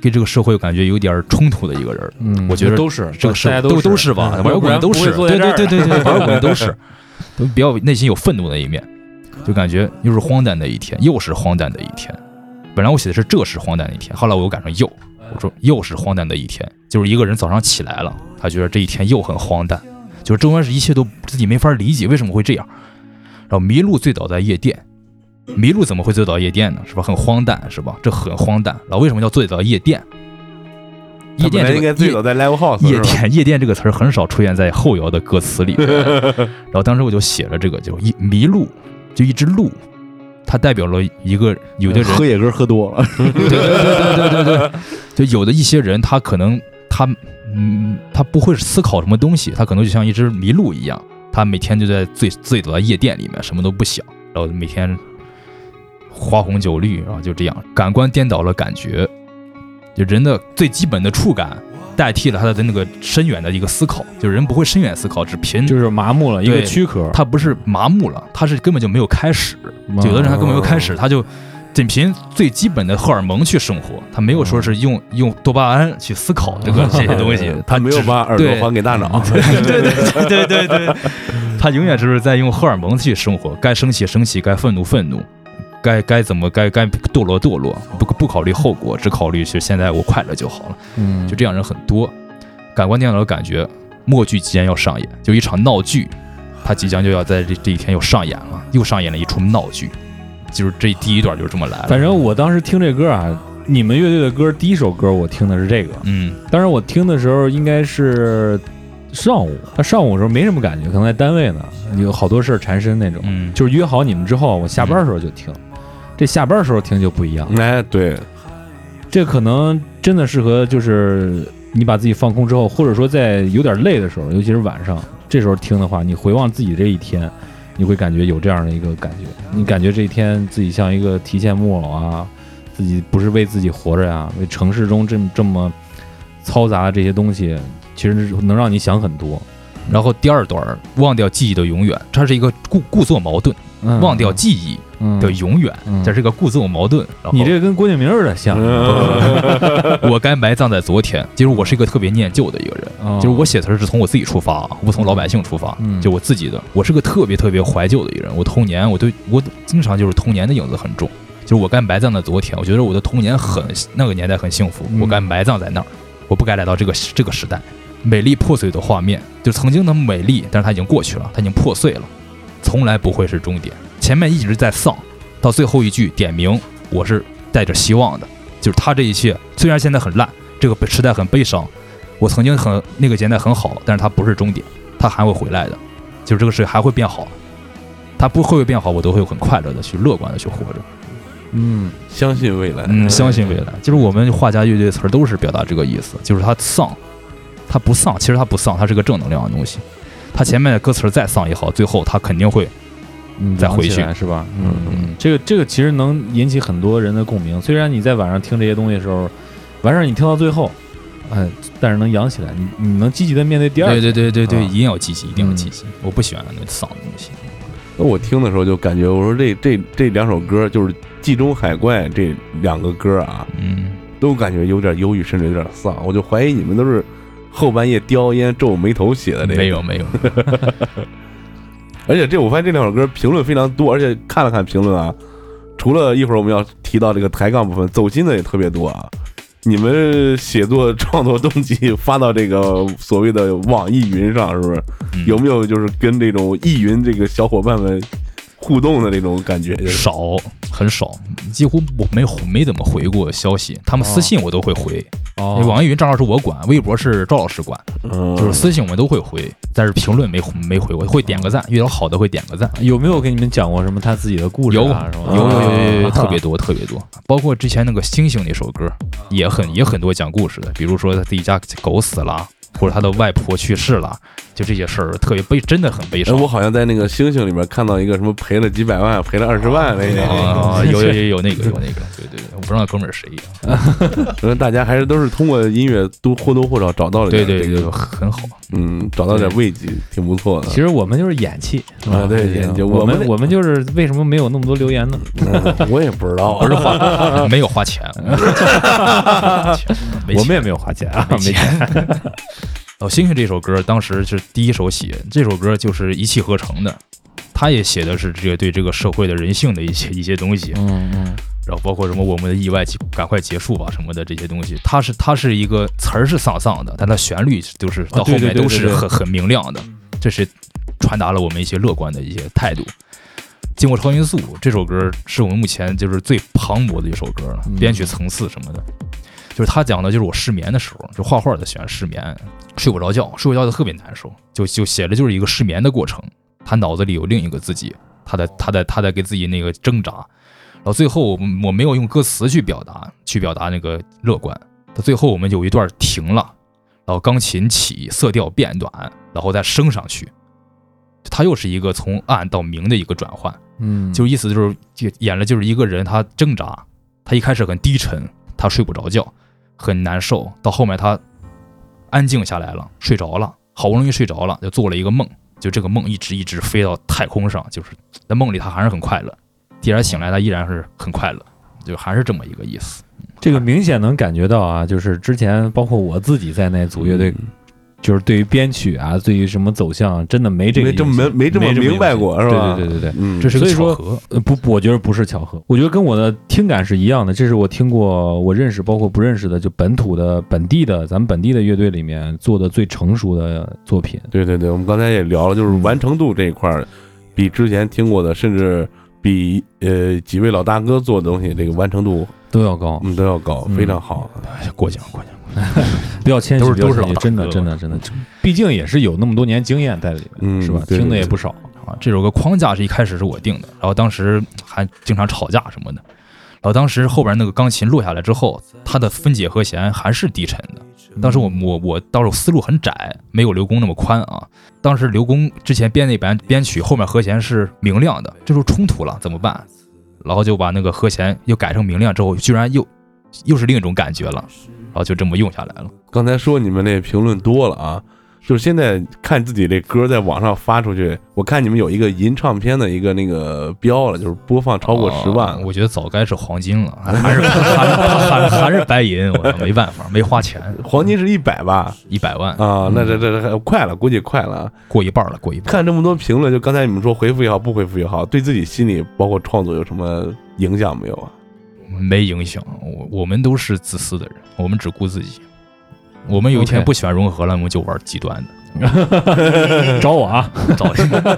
跟这个社会感觉有点冲突的一个人。嗯，我觉得都是这个社会都都是吧，嗯玩摇滚都是，对对对对对，*laughs* 玩摇滚都是，都比较内心有愤怒的一面，就感觉又是荒诞的一天，又是荒诞的一天。本来我写的是这是荒诞的一天，后来我又改成又，我说又是荒诞的一天，就是一个人早上起来了，他觉得这一天又很荒诞，就是周围是一切都自己没法理解为什么会这样。然后麋鹿醉倒在夜店，麋鹿怎么会醉倒夜店呢？是吧？很荒诞，是吧？这很荒诞。然后为什么叫醉倒夜店？夜店应该这个最早在 Live House？夜店，夜店这个词儿很少出现在后摇的歌词里。*laughs* 然后当时我就写了这个，就一麋鹿，就一只鹿，它代表了一个有的人，喝野哥喝多了，对对对对对对对，就有的一些人，他可能他嗯，他不会思考什么东西，他可能就像一只麋鹿一样，他每天就在醉醉倒在夜店里面，什么都不想，然后每天花红酒绿，然后就这样，感官颠倒了感觉，就人的最基本的触感。代替了他的那个深远的一个思考，就是人不会深远思考，只凭就是麻木了，一个躯壳。他不是麻木了，他是根本就没有开始。有的人他根本没有开始，他就仅凭最基本的荷尔蒙去生活，他没有说是用用多巴胺去思考这个这些东西，*laughs* 他没有把耳朵还给大脑。*laughs* 对对对对 *laughs* 对对，他永远就是在用荷尔蒙去生活，该生气生气，该愤怒愤怒，该该怎么该该堕落堕落，不不考虑后果，只考虑是现在我快乐就好了。嗯，就这样人很多，感官电脑的感觉，默剧即将要上演，就一场闹剧，他即将就要在这这一天又上演了，又上演了一出闹剧，就是这第一段就这么来的。反正我当时听这歌啊，你们乐队的歌第一首歌我听的是这个，嗯当时我听的时候应该是上午，他上午的时候没什么感觉，可能在单位呢，有好多事儿缠身那种。嗯，就是约好你们之后，我下班的时候就听，这下班的时候听就不一样。哎，对，这可能真的适合就是你把自己放空之后，或者说在有点累的时候，尤其是晚上，这时候听的话，你回望自己这一天，你会感觉有这样的一个感觉，你感觉这一天自己像一个提线木偶啊，自己不是为自己活着呀，为城市中这这么嘈杂的这些东西，其实能让你想很多。然后第二段忘掉记忆的永远，它是一个故故作矛盾，忘掉记忆嗯的永远，嗯这是个故自我矛盾。你这个跟郭敬明有点像，*laughs* 我该埋葬在昨天。其实我是一个特别念旧的一个人，哦就是我写词儿是从我自己出发，啊不从老百姓出发，嗯就我自己的。我是个特别特别怀旧的一个人。我童年，我对我经常就是童年的影子很重，就是我该埋葬在昨天，我觉得我的童年很那个年代很幸福，嗯我该埋葬在那儿，我不该来到这个这个时代。美丽破碎的画面，就曾经的美丽，但是它已经过去了，它已经破碎了，从来不会是终点。前面一直在丧，到最后一句点名我是带着希望的，就是他这一切虽然现在很烂，这个时代很悲伤，我曾经很那个年代很好，但是他不是终点，他还会回来的，就是这个世界还会变好，他不会变好，我都会很快乐的去乐观的去活着，嗯，相信未来，嗯，相信未来，就是我们画家乐队的词儿都是表达这个意思，就是他丧，他不丧，其实他不丧，他是个正能量的东西，他前面的歌词再丧也好，最后他肯定会嗯再回去扬起来是吧？嗯嗯嗯，这个这个其实能引起很多人的共鸣。虽然你在晚上听这些东西的时候，完事儿你听到最后，哎，但是能扬起来，你你能积极的面对第二对。对对对对，啊一定要积极，一定要嗯积极，我不喜欢那丧的东西。那我听的时候就感觉，我说这这这两首歌就是《冀中海怪》这两个歌啊，嗯，都感觉有点忧郁，甚至有点丧。我就怀疑你们都是后半夜叼烟皱眉头写的这个。没有没有，*laughs* 而且这我发现这两首歌评论非常多，而且看了看评论啊，除了一会儿我们要提到这个抬杠部分，走心的也特别多啊。你们写作创作动机发到这个所谓的网易云上，是不是？嗯有没有就是跟这种易云这个小伙伴们互动的那种感觉？就是少很少，几乎我没没怎么回过消息，他们私信我都会回。哦网易云账号是我管，微博是赵老师管，嗯，就是私信我们都会回，但是评论没没回过，会点个赞，遇到好的会点个赞。有没有给你们讲过什么他自己的故事有啊？有有有有有啊特别多特别多，包括之前那个星星那首歌，也很也很多讲故事的，比如说他自己家狗死了，或者他的外婆去世了，就这些事儿特别悲，真的很悲哎，伤。我好像在那个星星里面看到一个什么赔了几百万，赔了二十万那个，啊，有有有有那个有那个，对对对，我不知道哥们儿是谁，可能大家还是都是通过音乐都或多或少找到了对对对，点这个，很好。嗯，找到点慰藉，挺不错的。其实我们就是演戏啊对演技我我们们我们就是为什么没有那么多留言呢？嗯我也不知道，不是花，没有花钱我们也没有花钱啊，没钱。哦，星星这首歌当时是第一首写，这首歌就是一气呵成的。他也写的是这个对这个社会的人性的一些一些东西，嗯嗯然后包括什么我们的意外赶快结束吧什么的这些东西。它是它是一个词儿是丧丧的，但它旋律就是到后面都是很很明亮的，这是传达了我们一些乐观的一些态度。经过超音速这首歌是我们目前就是最磅礴的一首歌了，嗯编曲层次什么的，就是他讲的就是我失眠的时候，就画画的喜欢失眠，睡不着觉，睡不着觉特别难受，就就写的就是一个失眠的过程。他脑子里有另一个自己，他在他在他在给自己那个挣扎，然后最后我我没有用歌词去表达去表达那个乐观，到最后我们有一段停了，然后钢琴起，色调变短，然后再升上去，它又是一个从暗到明的一个转换。嗯，就意思就是就演了就是一个人他挣扎，他一开始很低沉，他睡不着觉，很难受，到后面他安静下来了，睡着了，好不容易睡着了，就做了一个梦，就这个梦一直一直飞到太空上，就是在梦里他还是很快乐，第二天醒来他依然是很快乐，就还是这么一个意思。这个明显能感觉到啊，就是之前包括我自己在内组乐队，嗯就是对于编曲啊，对于什么走向，真的没这个没这没没这么明白过是吧对对对对对。嗯，这是个所以说巧合，呃，不，我觉得不是巧合，我觉得跟我的听感是一样的。这是我听过，我认识包括不认识的，就本土的、本地的，咱们本地的乐队里面做的最成熟的作品。对对对，我们刚才也聊了，就是完成度这一块儿，比之前听过的，甚至比呃几位老大哥做的东西，这个完成度都要高，嗯都要高，嗯非常好。哎过奖过奖。不要谦虚，都是不要谦虚都是老大真的真的真的，毕竟也是有那么多年经验在里面，嗯是吧？听的也不少。啊，这首歌框架是一开始是我定的，然后当时还经常吵架什么的，然后当时后边那个钢琴落下来之后，它的分解和弦还是低沉的。当时我我我当时思路很窄，没有刘工那么宽啊。当时刘工之前编那版编曲，后面和弦是明亮的，这时候冲突了怎么办？然后就把那个和弦又改成明亮之后，居然又又是另一种感觉了，然后就这么用下来了。刚才说你们那评论多了啊，就是现在看自己这歌在网上发出去，我看你们有一个银唱片的一个那个标了，就是播放超过十万哦，我觉得早该是黄金了，*laughs* 还是还还还是白银，我没办法，没花钱，黄金是一百吧？一百万啊，那这这这快了，估计快了啊。过一半了，过一半。看这么多评论，就刚才你们说回复也好，不回复也好，对自己心里包括创作有什么影响没有啊？没影响，我我们都是自私的人，我们只顾自己。我们有一天不喜欢融合了，我们就玩极端的，*laughs* 找我啊！找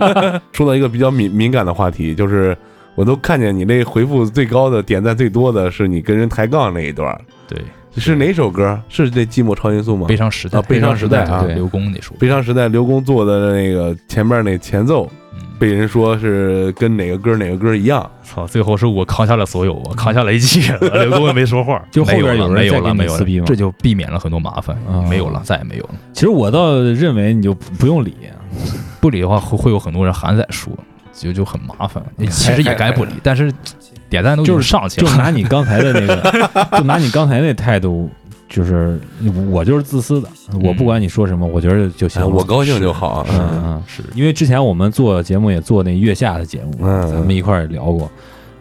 *laughs* 说到一个比较敏敏感的话题，就是我都看见你那回复最高的、点赞最多的是你跟人抬杠那一段，对是哪首歌？是这《寂寞超音速》吗？悲伤时代啊，悲伤时代啊，对刘工那首，悲伤时代刘工做的那个前面那前奏，嗯被人说是跟哪个歌哪个歌一样。操，最后是我扛下了所有，我扛下了一切，*laughs* *laughs* 刘东也没说话，就后边没有了没有了，有人再给你没有了，撕逼吗这就避免了很多麻烦啊，没有了，再也没有了。其实我倒认为你就不用理，不理的话，会会有很多人还在说，就就很麻烦。*laughs* 其实也该不理，但是点赞都就是上去了，就拿你刚才的那个，就拿你刚才那态度，就是我就是自私的，我不管你说什么，我觉得就行哎，我高兴就好啊。嗯嗯，是因为之前我们做节目也做那月下的节目，嗯咱们一块儿也聊过，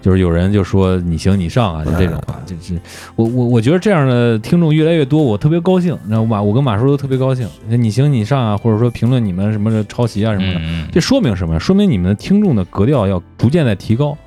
就是有人就说你行你上啊，就这种啊，就是我我我觉得这样的听众越来越多，我特别高兴，然后马我跟马叔都特别高兴，你行你上啊，或者说评论你们什么的抄袭啊什么的，嗯，这说明什么？说明你们的听众的格调要逐渐在提高，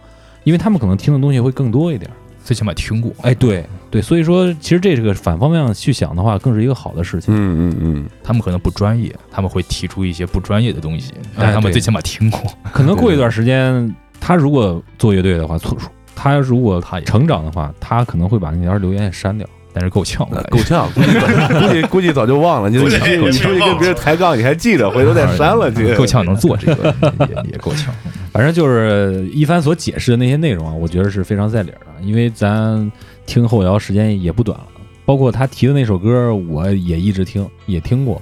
因为他们可能听的东西会更多一点。最起码听过。哎，对对，所以说其实这是个反方向去想的话，更是一个好的事情。嗯嗯嗯，他们可能不专业，他们会提出一些不专业的东西，但哎对他们最起码听过。*laughs* 可能过一段时间，他如果做乐队的话，错他如果他成长的话，他可能会把那条留言也删掉。但是够呛，我呃感觉够呛，估计估计估计早就忘了。*laughs* 你你你出去跟别人抬杠，你还记得，回头再 *laughs* 删了去。够呛能做这个，*laughs* 也也够呛。反正就是一帆所解释的那些内容啊，我觉得是非常在理儿的，因为咱听后摇时间也不短了，包括他提的那首歌，我也一直听，也听过。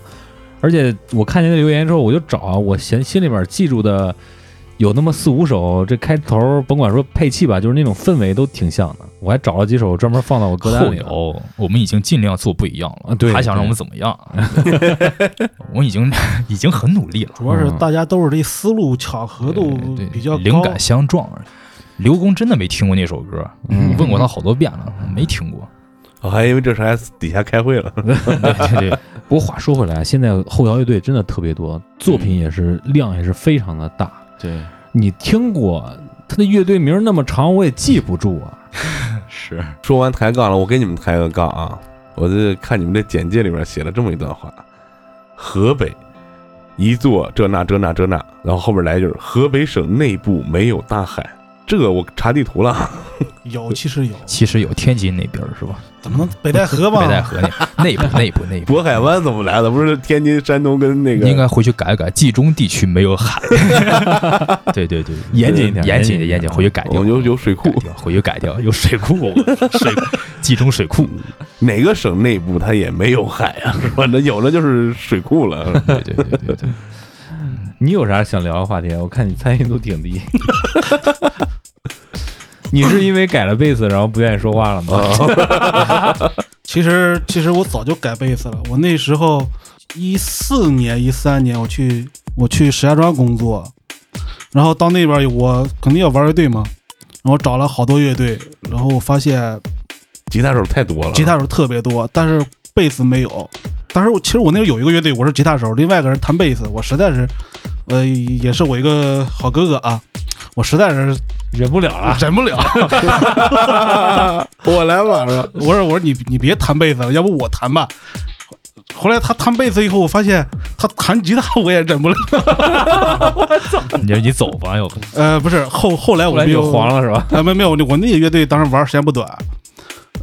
而且我看见那留言之后，我就找啊，我心心里边记住的有那么四五首，这开头甭管说配器吧，就是那种氛围都挺像的。我还找了几首专门放到我歌单里了。摇，我们已经尽量做不一样了，啊对还想让我们怎么样？*laughs* 我已经 *laughs* 已经很努力了，主要是大家都是这思路巧合度比较高，灵感相撞。刘工真的没听过那首歌，嗯问过他好多遍了，没听过。我还以为这是还底下开会了。*laughs* 对对对，不过话说回来，现在后摇乐队真的特别多，作品也是量也是非常的大。对，你听过他的乐队名那么长，我也记不住啊。*laughs* 是说完抬杠了，我给你们抬个杠啊！我这看你们这简介里面写了这么一段话：河北一座这那这那这那，然后后边来一句：河北省内部没有大海。这个我查地图了，有其实有，其实有天津那边儿是吧？怎么能北戴河吧？北戴河那内部内部内部，*laughs* 渤海湾怎么来的？不是天津、山东跟那个？应该回去改改，冀中地区没有海。对对对，严谨一点严谨严谨一点严谨，回去改掉哦，。有有水库回去改掉，有水库，水冀中水库。哪个省内部它也没有海啊？反正有了就是水库了。对对对对对，你有啥想聊的话题？我看你参与度挺低。*laughs* 你是因为改了贝斯，然后不愿意说话了吗？*laughs* 其实其实我早就改贝斯了，我那时候一四年、一三年我去我去石家庄工作，然后到那边我肯定要玩乐队嘛，然后找了好多乐队，然后我发现吉他手太多了，吉他手特别多，但是贝斯没有。当时我其实我那时候有一个乐队，我是吉他手，另外一个人弹贝斯，我实在是，呃，也是我一个好哥哥啊，我实在是忍不了了。忍不了。*laughs* 我来晚了。我说我说你你别弹贝斯了，要不我弹吧。后来他弹贝斯以后，我发现他弹吉他我也忍不了。*laughs* 你就你走吧，要不呃，不是后后来后来就又黄了是吧？啊，没有没有，我那个乐队当时玩时间不短。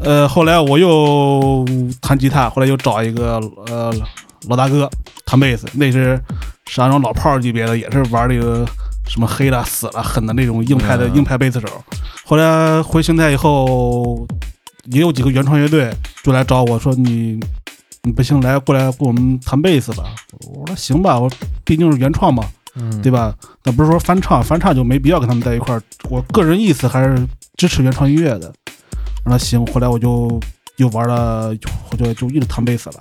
呃，后来我又弹吉他，后来又找一个呃老大哥弹贝斯，那是石家庄老炮儿级别的，也是玩这个什么黑了、死了、狠的那种硬派的嗯硬派贝斯手。后来回邢台以后，也有几个原创乐队就来找我说你你不行，来过来跟我们弹贝斯吧。我说行吧，我毕竟是原创嘛，嗯对吧？那不是说翻唱，翻唱就没必要跟他们在一块儿。我个人意思还是支持原创音乐的。我说行，后来我就又玩了，我就就一直弹贝斯了，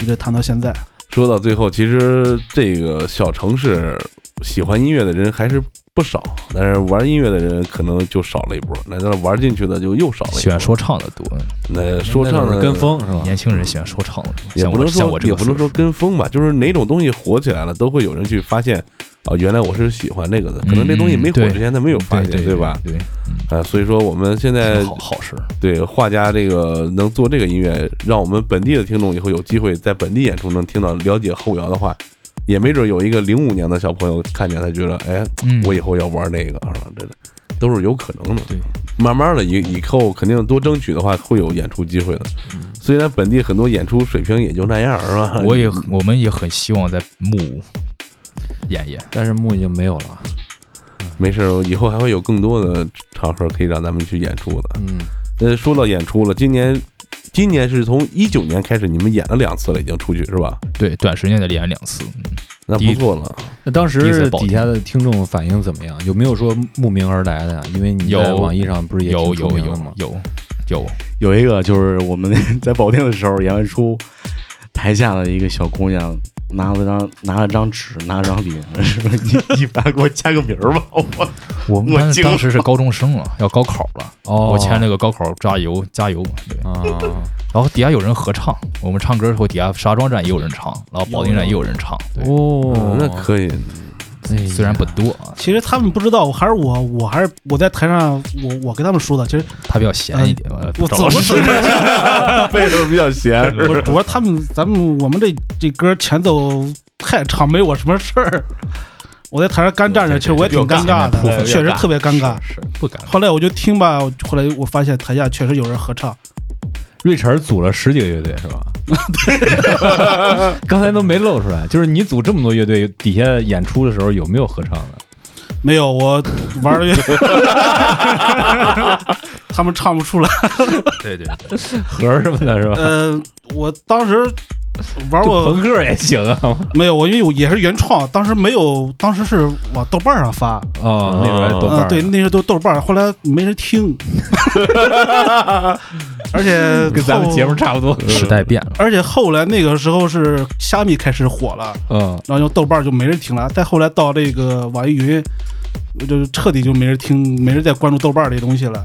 一直弹到现在。说到最后，其实这个小城市喜欢音乐的人还是不少，但是玩音乐的人可能就少了一波，那那玩进去的就又少了一波。喜欢说唱的多，那说唱的跟风是吧？年轻人喜欢说唱的多，也不能说我这也不能说跟风吧，就是哪种东西火起来了，都会有人去发现啊，原来我是喜欢那个的，可能这东西没火之前他没有发现，对对吧？？对，嗯啊，所以说我们现在好好事。对画家这个能做这个音乐，让我们本地的听众以后有机会在本地演出能听到了解后摇的话，也没准有一个零五年的小朋友看见他觉得，哎，嗯我以后要玩那个，是吧？这都是有可能的。对，慢慢的以以后肯定多争取的话，会有演出机会的。嗯虽然本地很多演出水平也就那样，是吧？我也我们也很希望在木演演。但是木已经没有了。没事，以后还会有更多的场合可以让咱们去演出的。嗯，呃，说到演出了，今年今年是从一九年开始，你们演了两次了，已经出去是吧？对，短时间内演两次。嗯那不错了。那当时底下的听众反应怎么样？有没有说慕名而来的呀？因为你在网易上不是也有挺出有有名的吗？有有，有一个就是我们 *laughs* 在保定的时候演完出，台下的一个小姑娘拿了张拿了张纸，拿了张笔，*laughs* 说你你反正给我签个名儿吧，我 *laughs* 我们当我惊了当时是高中生了，要高考了。哦我签那个高考加油加油。对，啊，然后底下有人合唱，我们唱歌的时候，底下石家庄站也有人唱，然后保定站也有人唱。对，哦嗯，那可以。哎虽然不多啊，其实他们不知道，还是我，我还是我在台上，我我跟他们说的。其实他比较闲一点。呃我怎么找老师说？*laughs* 背头比较闲，*laughs* 我主要他们咱们我们这这歌前奏太长，没我什么事儿。我在台上干站着，其实我也挺尴尬的，确实特别尴尬。是不敢。后来我就听吧，后来我发现台下确实有人合唱，瑞晨组了十几个乐队是吧？*laughs* 刚才都没露出来，就是你组这么多乐队，底下演出的时候有没有合唱的？没有我玩的，*laughs* 他们唱不出来。对对，*laughs* 和什么的是吧？呃，我当时玩就过朋克也行啊。没有？我因为我也是原创，当时没有，当时是往豆瓣上发，哦，那时候豆瓣嗯，对，那时候都豆瓣，后来没人听，*laughs* 而且 *laughs* 跟咱们节目差不多。时代变了。而且后来那个时候是虾米开始火了，嗯，然后用豆瓣就没人听了。再后来到这个网易云，就是彻底就没人听，没人再关注豆瓣儿这东西了。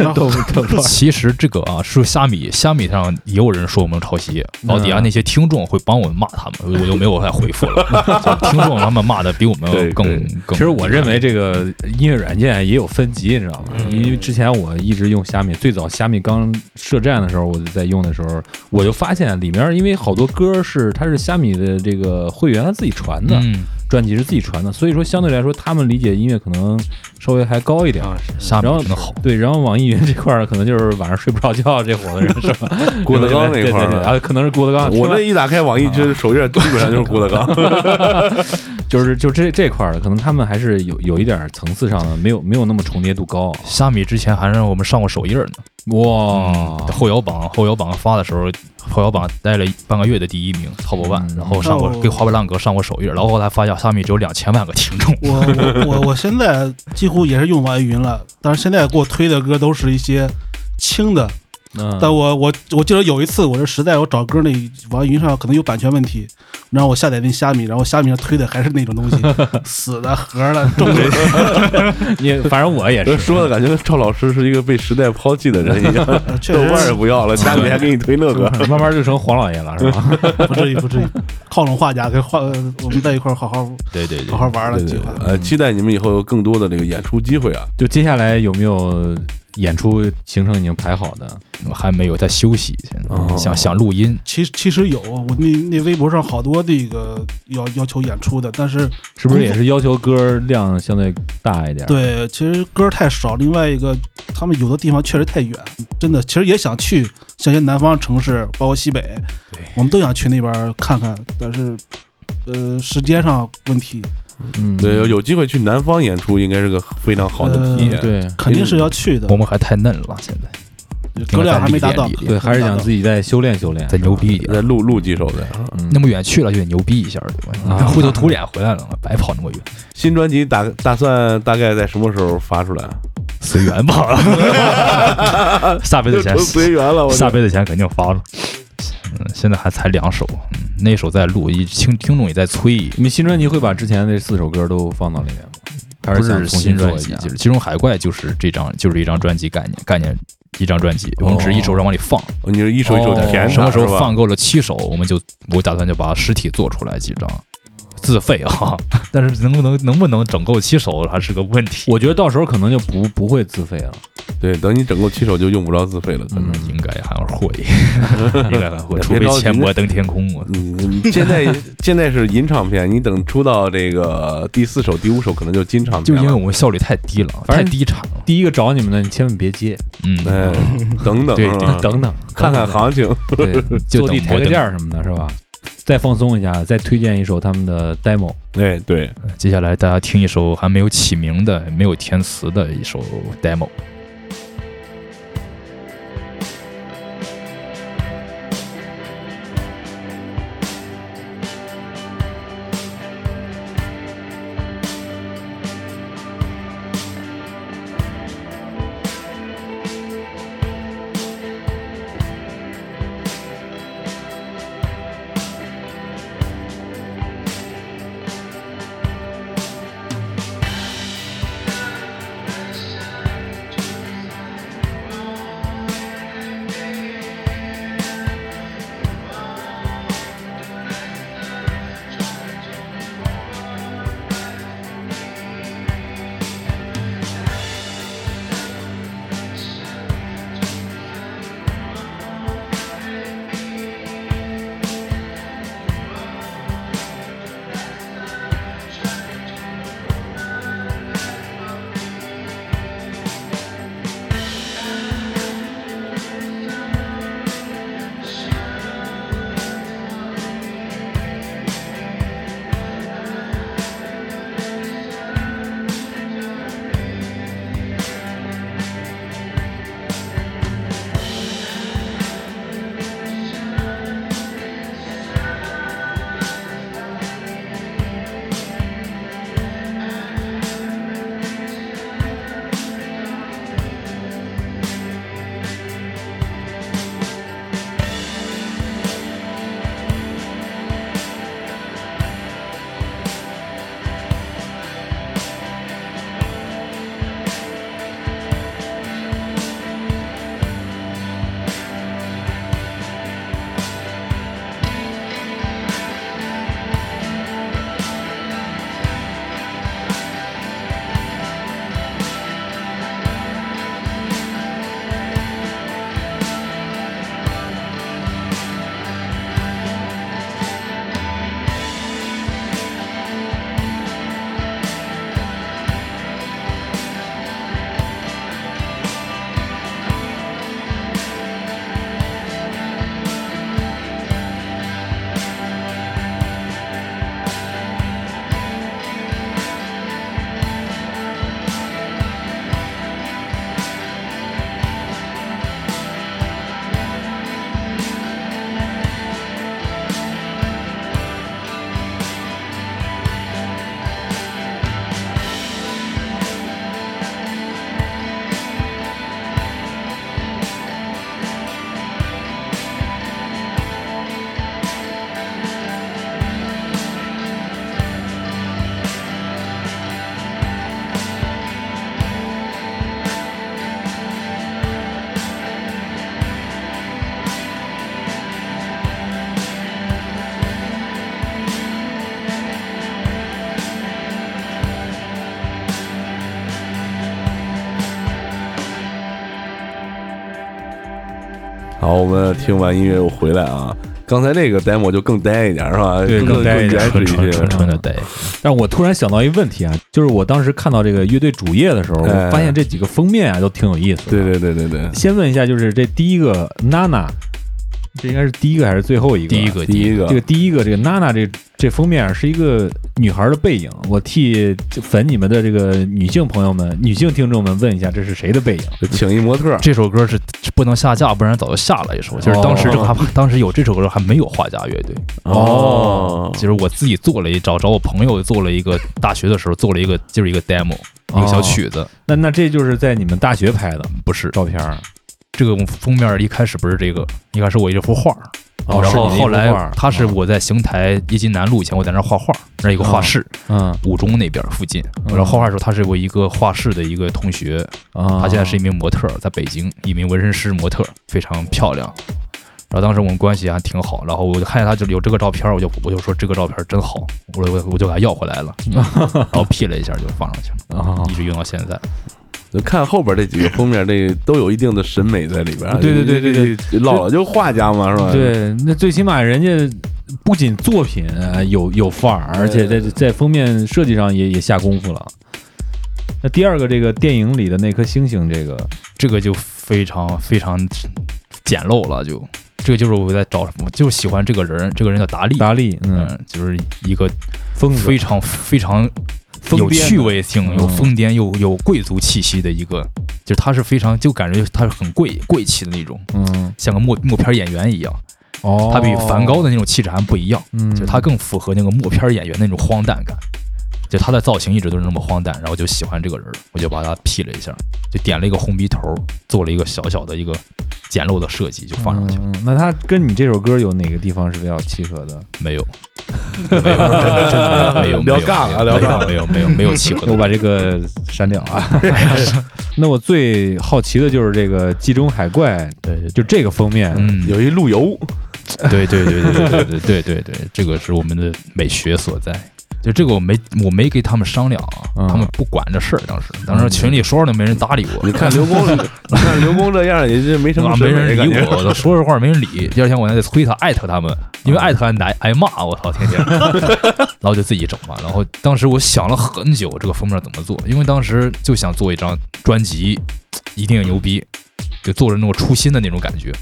然后豆豆瓣其实这个啊，是虾米，虾米上也有人说我们抄袭，然后底下那些听众会帮我们骂他们，我就没有再回复了。*laughs* 就听众他们骂的比我们更更。其实我认为这个音乐软件也有分级，你知道吗？因为之前我一直用虾米，最早虾米刚设站的时候，我就在用的时候，我就发现里面因为好多歌是它是虾米的这个会员他自己传的，嗯，专辑是自己传的，所以说相对来说他们理解音乐可能稍微还高一点。啊然后好。对，然后网易云 *laughs* 这块儿可能就是晚上睡不着觉这伙子人是吧？*laughs* 郭德纲那块儿啊，可能是郭德纲。我这一打开网易，这首页基本上就是郭德纲。*laughs* 就是就这这块儿的，可能他们还是有有一点层次上的，没有没有那么重叠度高。虾米之前还让我们上过首页呢，哇后摇榜后摇榜发的时候，后摇榜待了半个月的第一名，top one，嗯然后上过哦给花白浪哥上过首页，然后后来发现虾米只有两千万个听众，我我我我现在几乎也是用网易云了，但是现在给我推的歌都是一些轻的。嗯，但我我我记得有一次，我是实在我找歌那网易云上可能有版权问题，然后我下载那虾米，然后虾米上推的还是那种东西，*laughs* 死的盒的重的，*laughs* 你反正我也是说的感觉赵老师是一个被时代抛弃的人一样，*laughs* 确豆瓣儿也不要了，虾米还给你推那个。慢慢就成黄老爷了，是吧？不至于不至于，靠拢画家跟画我们在一块儿好好对对对好好玩了对对计划。呃，期待你们以后有更多的这个演出机会啊！就接下来有没有演出行程已经排好的？我还没有在休息，现在哦想想录音，其实其实有，我那那微博上好多那个要要求演出的，但是是不是也是要求歌量相对大一点？，对，其实歌太少。另外一个，他们有的地方确实太远，真的，其实也想去，像些南方城市，包括西北，我们都想去那边看看，但是呃，时间上问题，嗯，对，有有机会去南方演出，应该是个非常好的体验。嗯对肯定是要去的我。们还太嫩了，现在歌量还没达到对，还是想自己再修炼修炼，再牛逼一点。再录录几首的。嗯那么远去了就得牛逼一下，对吧？你看灰头土脸回来了，白跑那么远，新专辑打打算大概在什么时候发出来？随缘吧。*laughs* 下辈子钱都，随缘了，我下辈子钱肯定发了。嗯，现在还才两首，嗯，那首在录，一听听众也在催，你们新专辑会把之前那四首歌都放到里面吗？还不想重新专辑，新做一下？就是《其中海怪》就是这张，就是一张专辑概念，概念一张专辑，我们只是一首首往里放，你是一首一首哦填的，什么时候放够了七首，我们就我打算就把实体做出来几张，自费啊，但是能不能能不能整够七首还是个问题。我觉得到时候可能就不不会自费了。对，等你整够七首就用不着自费了，可能。*laughs* 应该还会，应该还会，除非别着急阡陌登天空。我现在现在是银唱片，你等出到这个第四首、第五首，可能就金唱片了。就因为我们效率太低了，太低产了。第一个找你们的，你千万别接，嗯，哎，等等，对等等，看看行情。对，*laughs* 就坐地抬个价什么的，是吧？再放松一下，再推荐一首他们的 demo。对，对，接下来大家听一首还没有起名的、没有填词的一首 demo。好，我们听完音乐又回来啊。刚才那个 demo 就更呆一点是吧？对更更呆一点原始一些。纯纯的呆。但是我突然想到一个问题啊，就是我当时看到这个乐队主页的时候，哎我发现这几个封面啊都挺有意思的。对对对对对，先问一下，就是这第一个 Nana，，这应该是第一个还是最后一个？第一个，第一个这个第一个这个 Nana 这这封面是一个女孩的背影，我替粉你们的这个女性朋友们、女性听众们问一下，这是谁的背影？请一模特，这首歌是是不能下架，不然早就下了一首。就是当时这个还当时有这首歌还没有画家乐队，哦。就是我自己做了一找找我朋友做了一个大学的时候做了一个就是一个 demo 一个小曲子，那那这就是在你们大学拍的不是。照片儿。这个封面一开始不是这个，一开始我一幅画儿。哦然后后来他是我在邢台叶金南路以前我在那儿画画，那儿有个画室，嗯五中那边附近。嗯然后画画的时候，他是我一个画室的一个同学，啊，他现在是一名模特，在北京一名纹身师模特，非常漂亮。然后当时我们关系还挺好，然后我就看见他就有这个照片，我就我就说这个照片真好，我我我就给他要回来了，*laughs* 然后 P 了一下就放上去了，啊一直用到现在。就看后边这几个封面，这个都有一定的审美在里边。对对对对对对，老了就画家嘛，是吧？，对，那最起码人家不仅作品呃有有范儿，而且在在封面设计上也也下功夫了。那第二个这个电影里的那颗星星，这个这个就非常非常简陋了，就这个就是我在找什么，就是喜欢这个人，这个人叫达利，达利，嗯，嗯，就是一个非常非常有趣味性、有嗯疯癫又有贵族气息的一个，就是他是非常就感觉他是很贵贵气的那种，嗯像个默默片演员一样。哦，他比梵高的那种气质还不一样，嗯，就他更符合那个默片演员那种荒诞感。就他的造型一直都是那么荒诞，然后就喜欢这个人儿，我就把他 P 了一下，就点了一个红鼻头，做了一个小小的一个简陋的设计，就放上去了。嗯嗯那他跟你这首歌有哪个地方是比较契合的？没有，没有，没有，聊尬了聊尬了没有，没有，没有契合的。我把这个删掉啊。*laughs* 那我最好奇的就是这个季中海怪，对，就这个封面，嗯，有一路由，对对对对对对对对对对，这个是我们的美学所在。就这个我没我没跟他们商量啊，嗯他们不管这事儿。当时当时群里说着都没人搭理我，你看刘工，你看刘工这样也是没什么啊，审没人理我，我说实话没人理。第二天我还得催他艾特他们，因为艾特还挨挨骂，我操，天天，*laughs* 然后就自己整嘛。然后当时我想了很久，这个封面怎么做，因为当时就想做一张专辑，一定牛逼，就做着那种初心的那种感觉。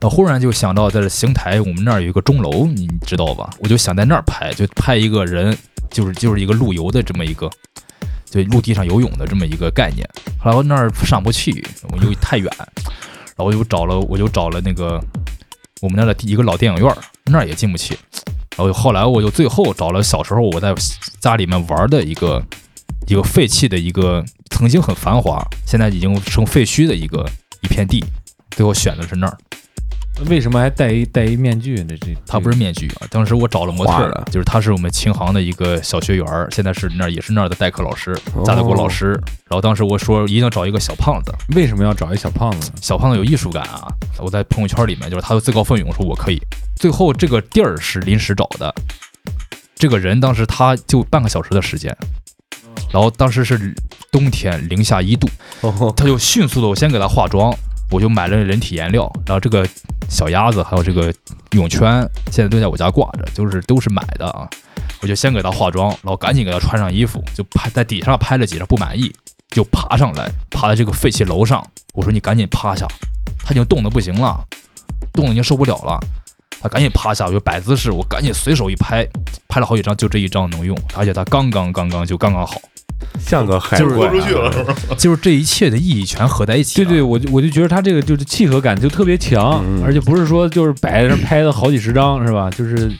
然后忽然就想到，在这邢台我们那儿有一个钟楼，你知道吧？我就想在那儿拍，就拍一个人，就是就是一个陆游的这么一个，就陆地上游泳的这么一个概念。后来我那儿上不去，我又太远，然后我就找了，我就找了那个我们那儿的一个老电影院儿，那儿也进不去。然后后来我就最后找了小时候我在家里面玩的一个一个废弃的一个曾经很繁华，现在已经成废墟的一个一片地，最后选的是那儿。为什么还戴一戴一面具呢？这他不是面具啊，当时我找了模特就是他是我们琴行的一个小学员儿，现在是那儿也是那儿的代课老师，哦贾德国老师。然后当时我说一定要找一个小胖子，为什么要找一小胖子？小胖子有艺术感啊！我在朋友圈里面就是他就自告奋勇说我可以。最后这个地儿是临时找的，这个人当时他就半个小时的时间，然后当时是冬天零下一度，哦他就迅速的我先给他化妆，我就买了人体颜料，然后这个小鸭子还有这个泳圈现在都在我家挂着，就是都是买的啊。我就先给他化妆，然后赶紧给他穿上衣服，就拍在底上拍了几张不满意，就爬上来，爬在这个废弃楼上。我说你赶紧趴下，他已经冻得不行了，冻得已经受不了了。他赶紧趴下，我就摆姿势，我赶紧随手一拍，拍了好几张，就这一张能用，而且他刚刚刚刚就刚刚好，像个海就是怪啊，就是这一切的意义全合在一起。对对，我就我就觉得他这个就是契合感就特别强，嗯而且不是说就是摆在那拍了好几十张是吧？就是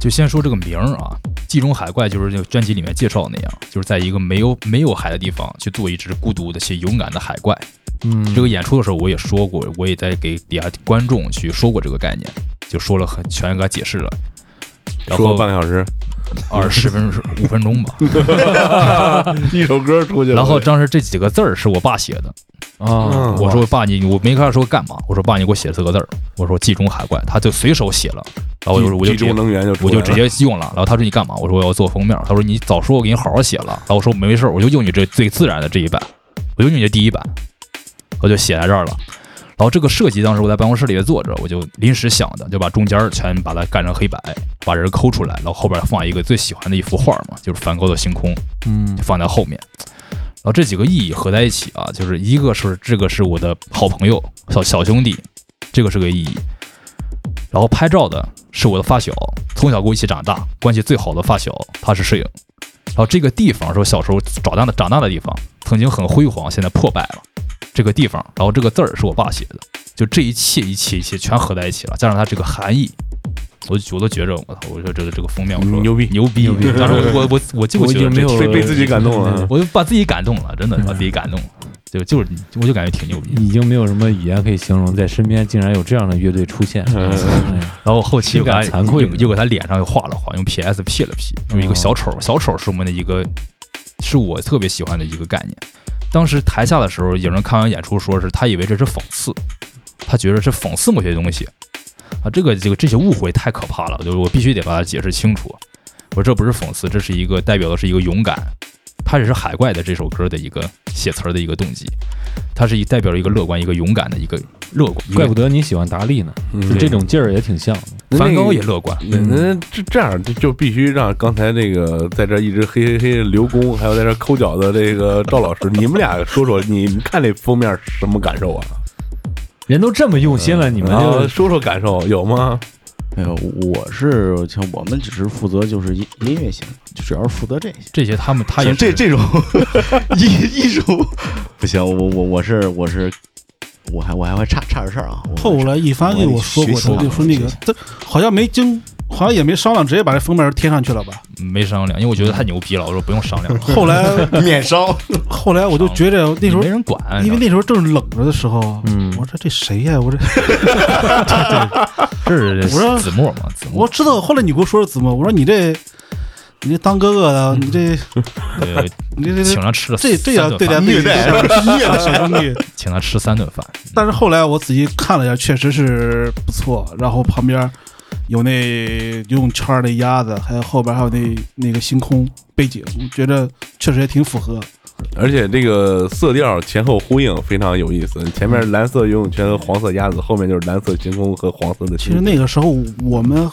就先说这个名儿啊，季中海怪就是这个专辑里面介绍的那样，就是在一个没有没有海的地方去做一只孤独的且勇敢的海怪。嗯，这个演出的时候我也说过，我也在给底下观众去说过这个概念，就说了很全给他解释了。然说后了半个小时，二十分钟 *laughs* 五分钟吧，*laughs* 一首歌出去了，然后当时这几个字儿是我爸写的，啊，嗯我说爸你我没跟他说干嘛，我说爸你给我写四个字儿，我说季中海怪，他就随手写了，然后我就我就我就直接用了。然后他说你干嘛？我说我要做封面。他说你早说，我给你好好写了。然后我说没事儿，我就用你这最自然的这一版，我就用你这第一版，我就写在这儿了。然后这个设计当时我在办公室里面坐着，我就临时想的，就把中间儿全把它干成黑白，把人抠出来，然后后边放一个最喜欢的一幅画嘛，就是梵高的星空，嗯放在后面。然后这几个意义合在一起啊，就是一个是这个是我的好朋友小小兄弟，这个是个意义。然后拍照的是我的发小，从小跟我一起长大，关系最好的发小，他是摄影。然后这个地方是我小时候长大的长大的地方，曾经很辉煌，现在破败了。这个地方，然后这个字儿是我爸写的，就这一切一切一切全合在一起了，加上它这个含义，我就我都觉着我操，我说这个这个封面，我说牛逼牛逼，当时我我我我就觉得没有被被自己感动了。我就把自己感动了，真的把自己感动了，就就是我就感觉挺牛逼。已经没有什么语言可以形容，在身边竟然有这样的乐队出现。然后后期又给他惭愧又又给他脸上又画了画，用 PS P 了 P，用一个小丑，小丑是我们的一个，是我特别喜欢的一个概念。当时台下的时候，有人看完演出说是他以为这是讽刺，他觉得是讽刺某些东西啊，这个这个这些误会太可怕了，就是我必须得把它解释清楚。我说这不是讽刺，这是一个代表的是一个勇敢，他也是海怪的这首歌的一个写词儿的一个动机，它是一代表了一个乐观、一个勇敢的一个乐观，怪不得你喜欢达利呢，就这种劲儿也挺像的。梵高也乐观。那那这这样就就必须让刚才那个在这一直嘿嘿嘿的刘工，还有在这抠脚的这个赵老师，你们俩说说，你们看这封面什么感受啊？人都这么用心了，你们啊就说说感受有吗？哎呦，我是像我们只是负责就是音音乐性，就主要是负责这些。这些他们他也这这种艺艺术不行，我我我是我是我还我还会差差点事儿啊。后来一帆给我说过，他就说那个这好像没经，好像也没商量，直接把这封面贴上去了吧？没商量，因为我觉得太牛逼了，我说不用商量，后来 *laughs* 免烧，后来我就觉着那时候没人管，因为那时候正冷着的时候，嗯我说这谁呀？我这 *laughs* 这是我说子墨嘛，子墨我知道。后来你给我说是子墨？我说你这你这当哥哥的，你这对你这这请他吃了这这样对待虐待虐待小兄弟。请他吃三顿饭，但是后来我仔细看了一下，确实是不错。然后旁边有那游泳圈的鸭子，还有后边还有那那个星空背景，觉得确实也挺符合。而且这个色调前后呼应非常有意思，前面蓝色游泳圈和黄色鸭子，后面就是蓝色星空和黄色的。其实那个时候我们，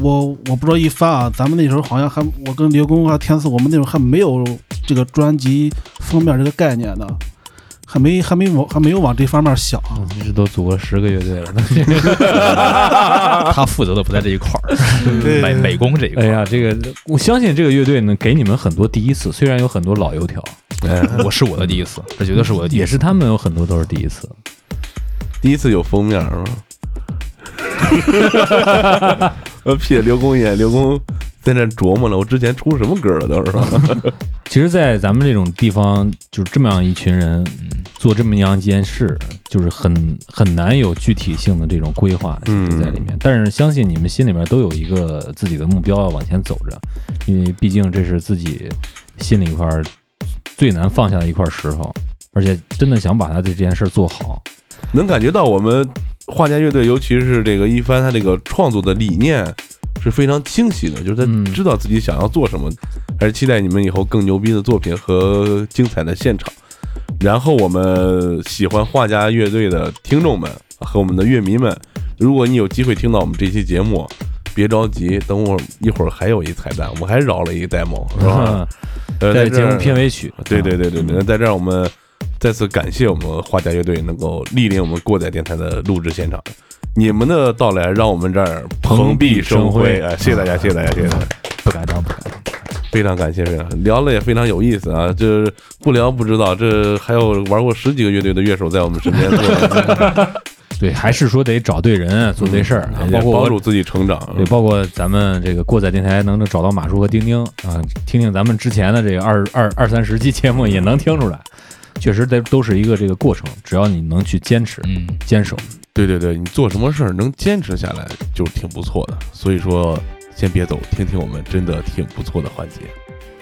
我我不知道一帆啊，咱们那时候好像还我跟刘工啊、天赐，我们那时候还没有这个专辑封面这个概念呢，还没还没往还没有往这方面想。这都组了十个乐队了。*laughs* 他负责的不在这一块儿，*laughs* 美美工这一块。哎呀，这个我相信这个乐队能，给你们很多第一次，虽然有很多老油条，*laughs* 哎，我是我的第一次，这绝对是我的第一次，也是他们有很多都是第一次。第一次有封面是吧？*laughs* 呃，瞥刘工一眼，刘工在那琢磨了，我之前出什么歌了都是吧？*laughs* 其实，在咱们这种地方，就是这么样一群人做这么样一件事，就是很很难有具体性的这种规划嗯在里面。但是，相信你们心里面都有一个自己的目标要往前走着，因为毕竟这是自己心里一块最难放下的一块石头，而且真的想把他的这件事做好。能感觉到我们画家乐队，尤其是这个一帆，他这个创作的理念是非常清晰的，就是他嗯知道自己想要做什么，还是期待你们以后更牛逼的作品和精彩的现场。然后我们喜欢画家乐队的听众们和我们的乐迷们，如果你有机会听到我们这期节目，别着急，等会儿一会儿还有一彩蛋，我们还饶了一个 demo，是吧？呃，在节目片尾曲，对对对对对，那在这儿我们再次感谢我们画家乐队能够莅临我们过载电台的录制现场，你们的到来让我们这儿蓬荜生辉，啊，谢谢大家，谢谢大家，谢谢大家，不敢当，不敢当。非常感谢，非常聊了也非常有意思啊，这不聊不知道，这还有玩过十几个乐队的乐手在我们身边做，*laughs* 对，还是说得找对人做对事儿，也包括帮助自己成长，对，包括咱们这个过载电台能找到马叔和丁丁啊，听听咱们之前的这个二二二三十期节目，也能听出来，确实这都是一个这个过程，只要你能去坚持、嗯，坚守，对对对，你做什么事儿能坚持下来就挺不错的。所以说，先别走，听听我们真的挺不错的环节。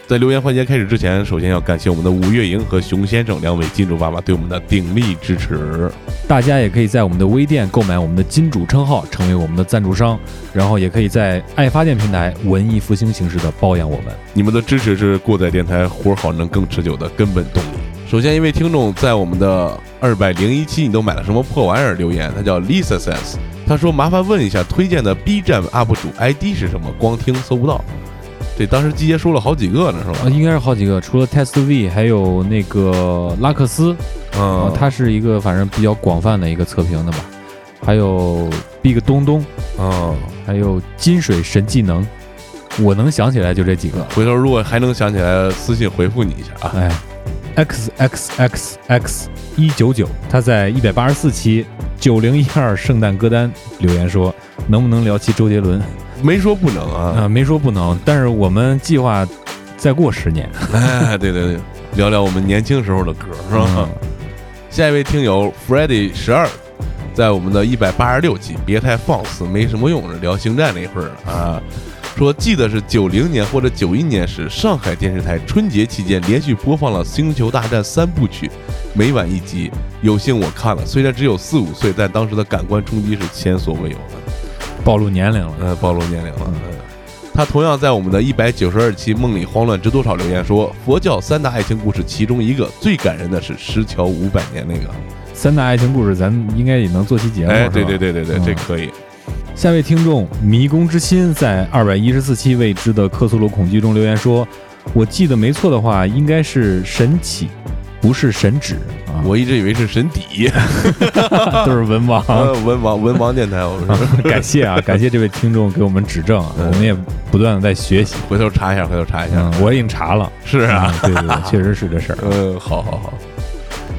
在留言环节开始之前，首先要感谢我们的五月莹和熊先生两位金主爸爸对我们的鼎力支持。大家也可以在我们的微店购买我们的金主称号，成为我们的赞助商，然后也可以在爱发电平台文艺复兴形式的包养我们。你们的支持是过载电台活好能更持久的根本动力。首先，一位听众在我们的二百零一期“你都买了什么破玩意儿”留言，他叫 Lisa Sense，他说：“麻烦问一下，推荐的 B 站 UP 主 ID 是什么？光听搜不到。”对当时季杰说了好几个呢，是啊，吧？应该是好几个，除了 Test V，还有那个拉克斯，嗯啊，，他是一个反正比较广泛的一个测评的吧，还有 Big 东东，嗯，还有金水神技能，我能想起来就这几个。回头如果还能想起来，私信回复你一下啊。哎，x x x x 一九九，他在一百八十四期九零一二圣诞歌单留言说，能不能聊起周杰伦？没说不能啊。啊，没说不能，但是我们计划再过十年，哎，对对对，聊聊我们年轻时候的歌，是吧？嗯下一位听友 Freddy 十二，在我们的一百八十六期，别太放肆，没什么用，聊星战那一会儿啊。说记得是九零年或者九一年时，上海电视台春节期间连续播放了《星球大战》三部曲，每晚一集。有幸我看了，虽然只有四五岁，但当时的感官冲击是前所未有的。暴露年龄了。呃，暴露年龄了。嗯他同样在我们的一百九十二期《梦里慌乱知多少》留言说，佛教三大爱情故事其中一个最感人的是石桥五百年那个。三大爱情故事，咱应该也能做期节目。哎，对对对对对，嗯这可以。下位听众迷宫之心在二百一十四期未知的克苏鲁恐惧中留言说：“我记得没错的话，应该是神启，不是神指啊，我一直以为是神底，都是文王。呃文王文王电台，我说感谢啊，*laughs* 感谢这位听众给我们指正我们也不断的在学习。回头查一下，回头查一下。嗯，我已经查了，是啊，嗯对对对，确实是这事儿。*laughs* 嗯，好好好。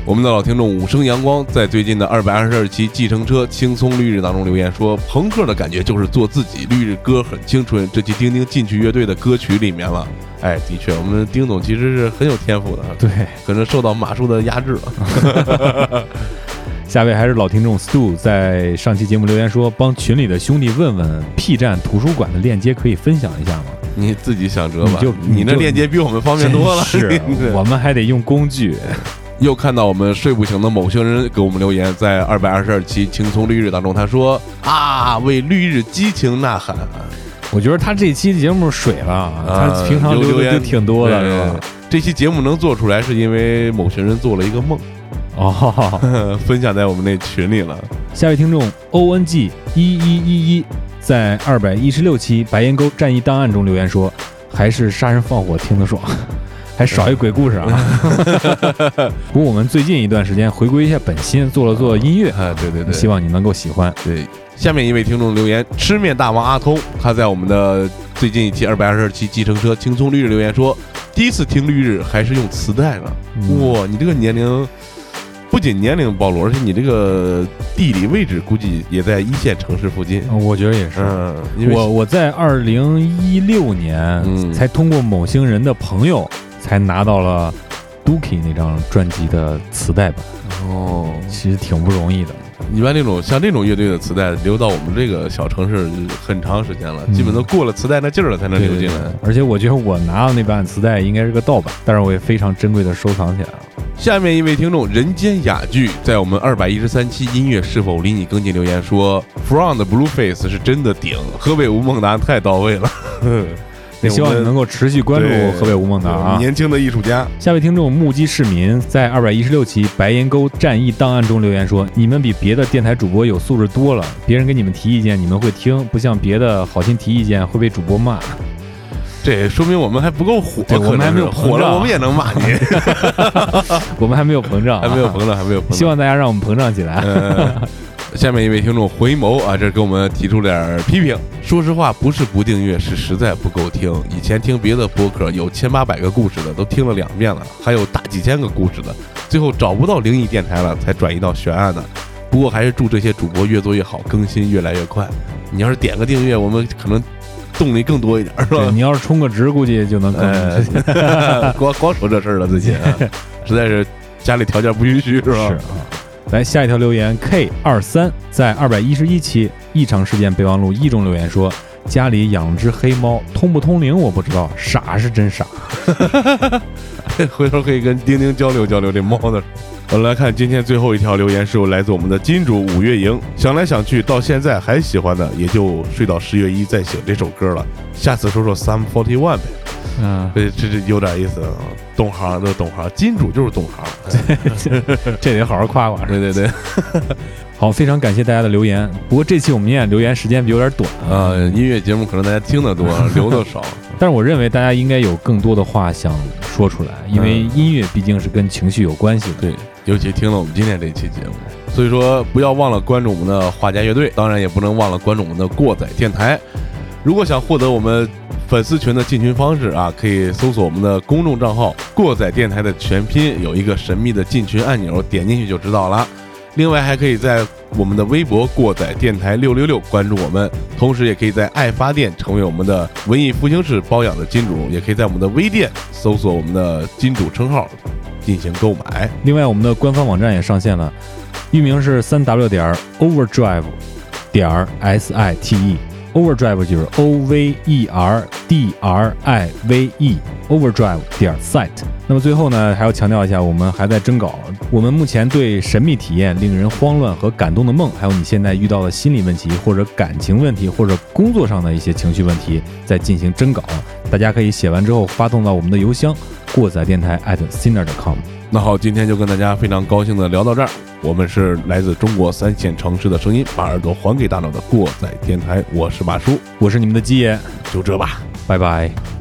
我们的老听众五生阳光在最近的二百二十二期《计程车轻松绿日》当中留言说：“朋克的感觉就是做自己，绿日歌很青春。”这期丁丁进去乐队的歌曲里面了。哎，的确，我们丁总其实是很有天赋的，对，可能受到马叔的压制了。*laughs* 下位还是老听众 Stu 在上期节目留言说，帮群里的兄弟问问 P 站图书馆的链接可以分享一下吗？你自己想辙吧，你就你那链接比我们方便多了。是，*laughs* 我们还得用工具。又看到我们睡不醒的某些人给我们留言，在二百二十二期轻松绿日当中，他说啊，为绿日激情呐喊。我觉得他这期节目水了，啊他平常留言就挺多的，是吧？这期节目能做出来，是因为某群人做了一个梦，哦，*laughs* 分享在我们那群里了。下位听众 O N G 一一一一在二百一十六期白岩沟战役档案中留言说，还是杀人放火听得爽。还少一鬼故事啊！*laughs* 不过我们最近一段时间回归一下本心，做了做音乐，啊，对对对，希望你能够喜欢。对。下面一位听众留言，吃面大王阿通，他在我们的最近一期二百二十二期计程车轻松绿日留言说，第一次听绿日还是用磁带呢。嗯哇，你这个年龄不仅年龄暴露，而且你这个地理位置估计也在一线城市附近。嗯我觉得也是。嗯，因为我我在二零一六年嗯才通过某星人的朋友才拿到了 Dookie 那张专辑的磁带版，哦，其实挺不容易的。一般那种像这种乐队的磁带留到我们这个小城市很长时间了，嗯基本都过了磁带那劲儿了才能对对对流进来。，而且我觉得我拿到那版磁带应该是个盗版，但是我也非常珍贵的收藏起来了。下面一位听众人间雅剧在我们二百一十三期音乐是否离你更近留言说，From 的 Blueface 是真的顶，河北吴孟达太到位了。*laughs* 那希望你能够持续关注河北吴孟达啊！年轻的艺术家。下位听众目击市民在二百一十六期白岩沟战役档案中留言说：“你们比别的电台主播有素质多了，别人给你们提意见你们会听，不像别的好心提意见会被主播骂。这说明我们还不够火，对我们还没有 *laughs* 火了，我们也能骂你，*laughs* 我们还没有膨胀、啊，还没有膨胀，还没有膨胀。希望大家让我们膨胀起来。呃，下面一位听众回眸啊，这给我们提出点儿批评。说实话，不是不订阅，是实在不够听。以前听别的播客有千八百个故事的，都听了两遍了，还有大几千个故事的，最后找不到灵异电台了，才转移到悬案的。不过还是祝这些主播越做越好，更新越来越快。你要是点个订阅，我们可能动力更多一点，是吧，？你要是充个值，估计就能更。*laughs* 呃，光光说这事儿了，最近、啊、*laughs* 实在是家里条件不允许，是吧？是啊。来下一条留言，K 二三在二百一十一期异常事件备忘录一中留言说，家里养了只黑猫，通不通灵我不知道，傻是真傻。*laughs* 回头可以跟丁丁交流交流这猫的。我们来看今天最后一条留言，是来自我们的金主五月营。想来想去，到现在还喜欢的，也就睡到十月一再醒这首歌了。下次说说 Sum Forty One 呗，嗯，这这这有点意思啊。懂行的懂行，金主就是懂行。*laughs* 这得好好夸夸。对对对，*laughs* 好，非常感谢大家的留言。不过这期我们念留言时间有点短啊，音乐节目可能大家听得多，*laughs* 留的少。但是我认为大家应该有更多的话想说出来，因为音乐毕竟是跟情绪有关系的。对，尤其听了我们今天这期节目，所以说不要忘了关注我们的画家乐队，当然也不能忘了关注我们的过载电台。如果想获得我们粉丝群的进群方式啊，可以搜索我们的公众账号“过载电台”的全拼，有一个神秘的进群按钮，点进去就知道了。另外，还可以在我们的微博“过载电台六六六”关注我们，同时也可以在爱发电成为我们的文艺复兴式包养的金主，也可以在我们的微店搜索我们的金主称号进行购买。另外，我们的官方网站也上线了，域名是三 w 点 overdrive 点 s i t e。，Overdrive 就是 O V E R D R I V E，Overdrive 点 site。那么最后呢，还要强调一下，我们还在征稿。我们目前对神秘体验、令人慌乱和感动的梦，还有你现在遇到的心理问题，或者感情问题，或者工作上的一些情绪问题，在进行征稿。大家可以写完之后发送到我们的邮箱过载电台 at sinner.com。那好，今天就跟大家非常高兴的聊到这儿。我们是来自中国三线城市的声音，把耳朵还给大脑的过载电台，我是马叔，我是你们的鸡爷，就这吧。拜拜。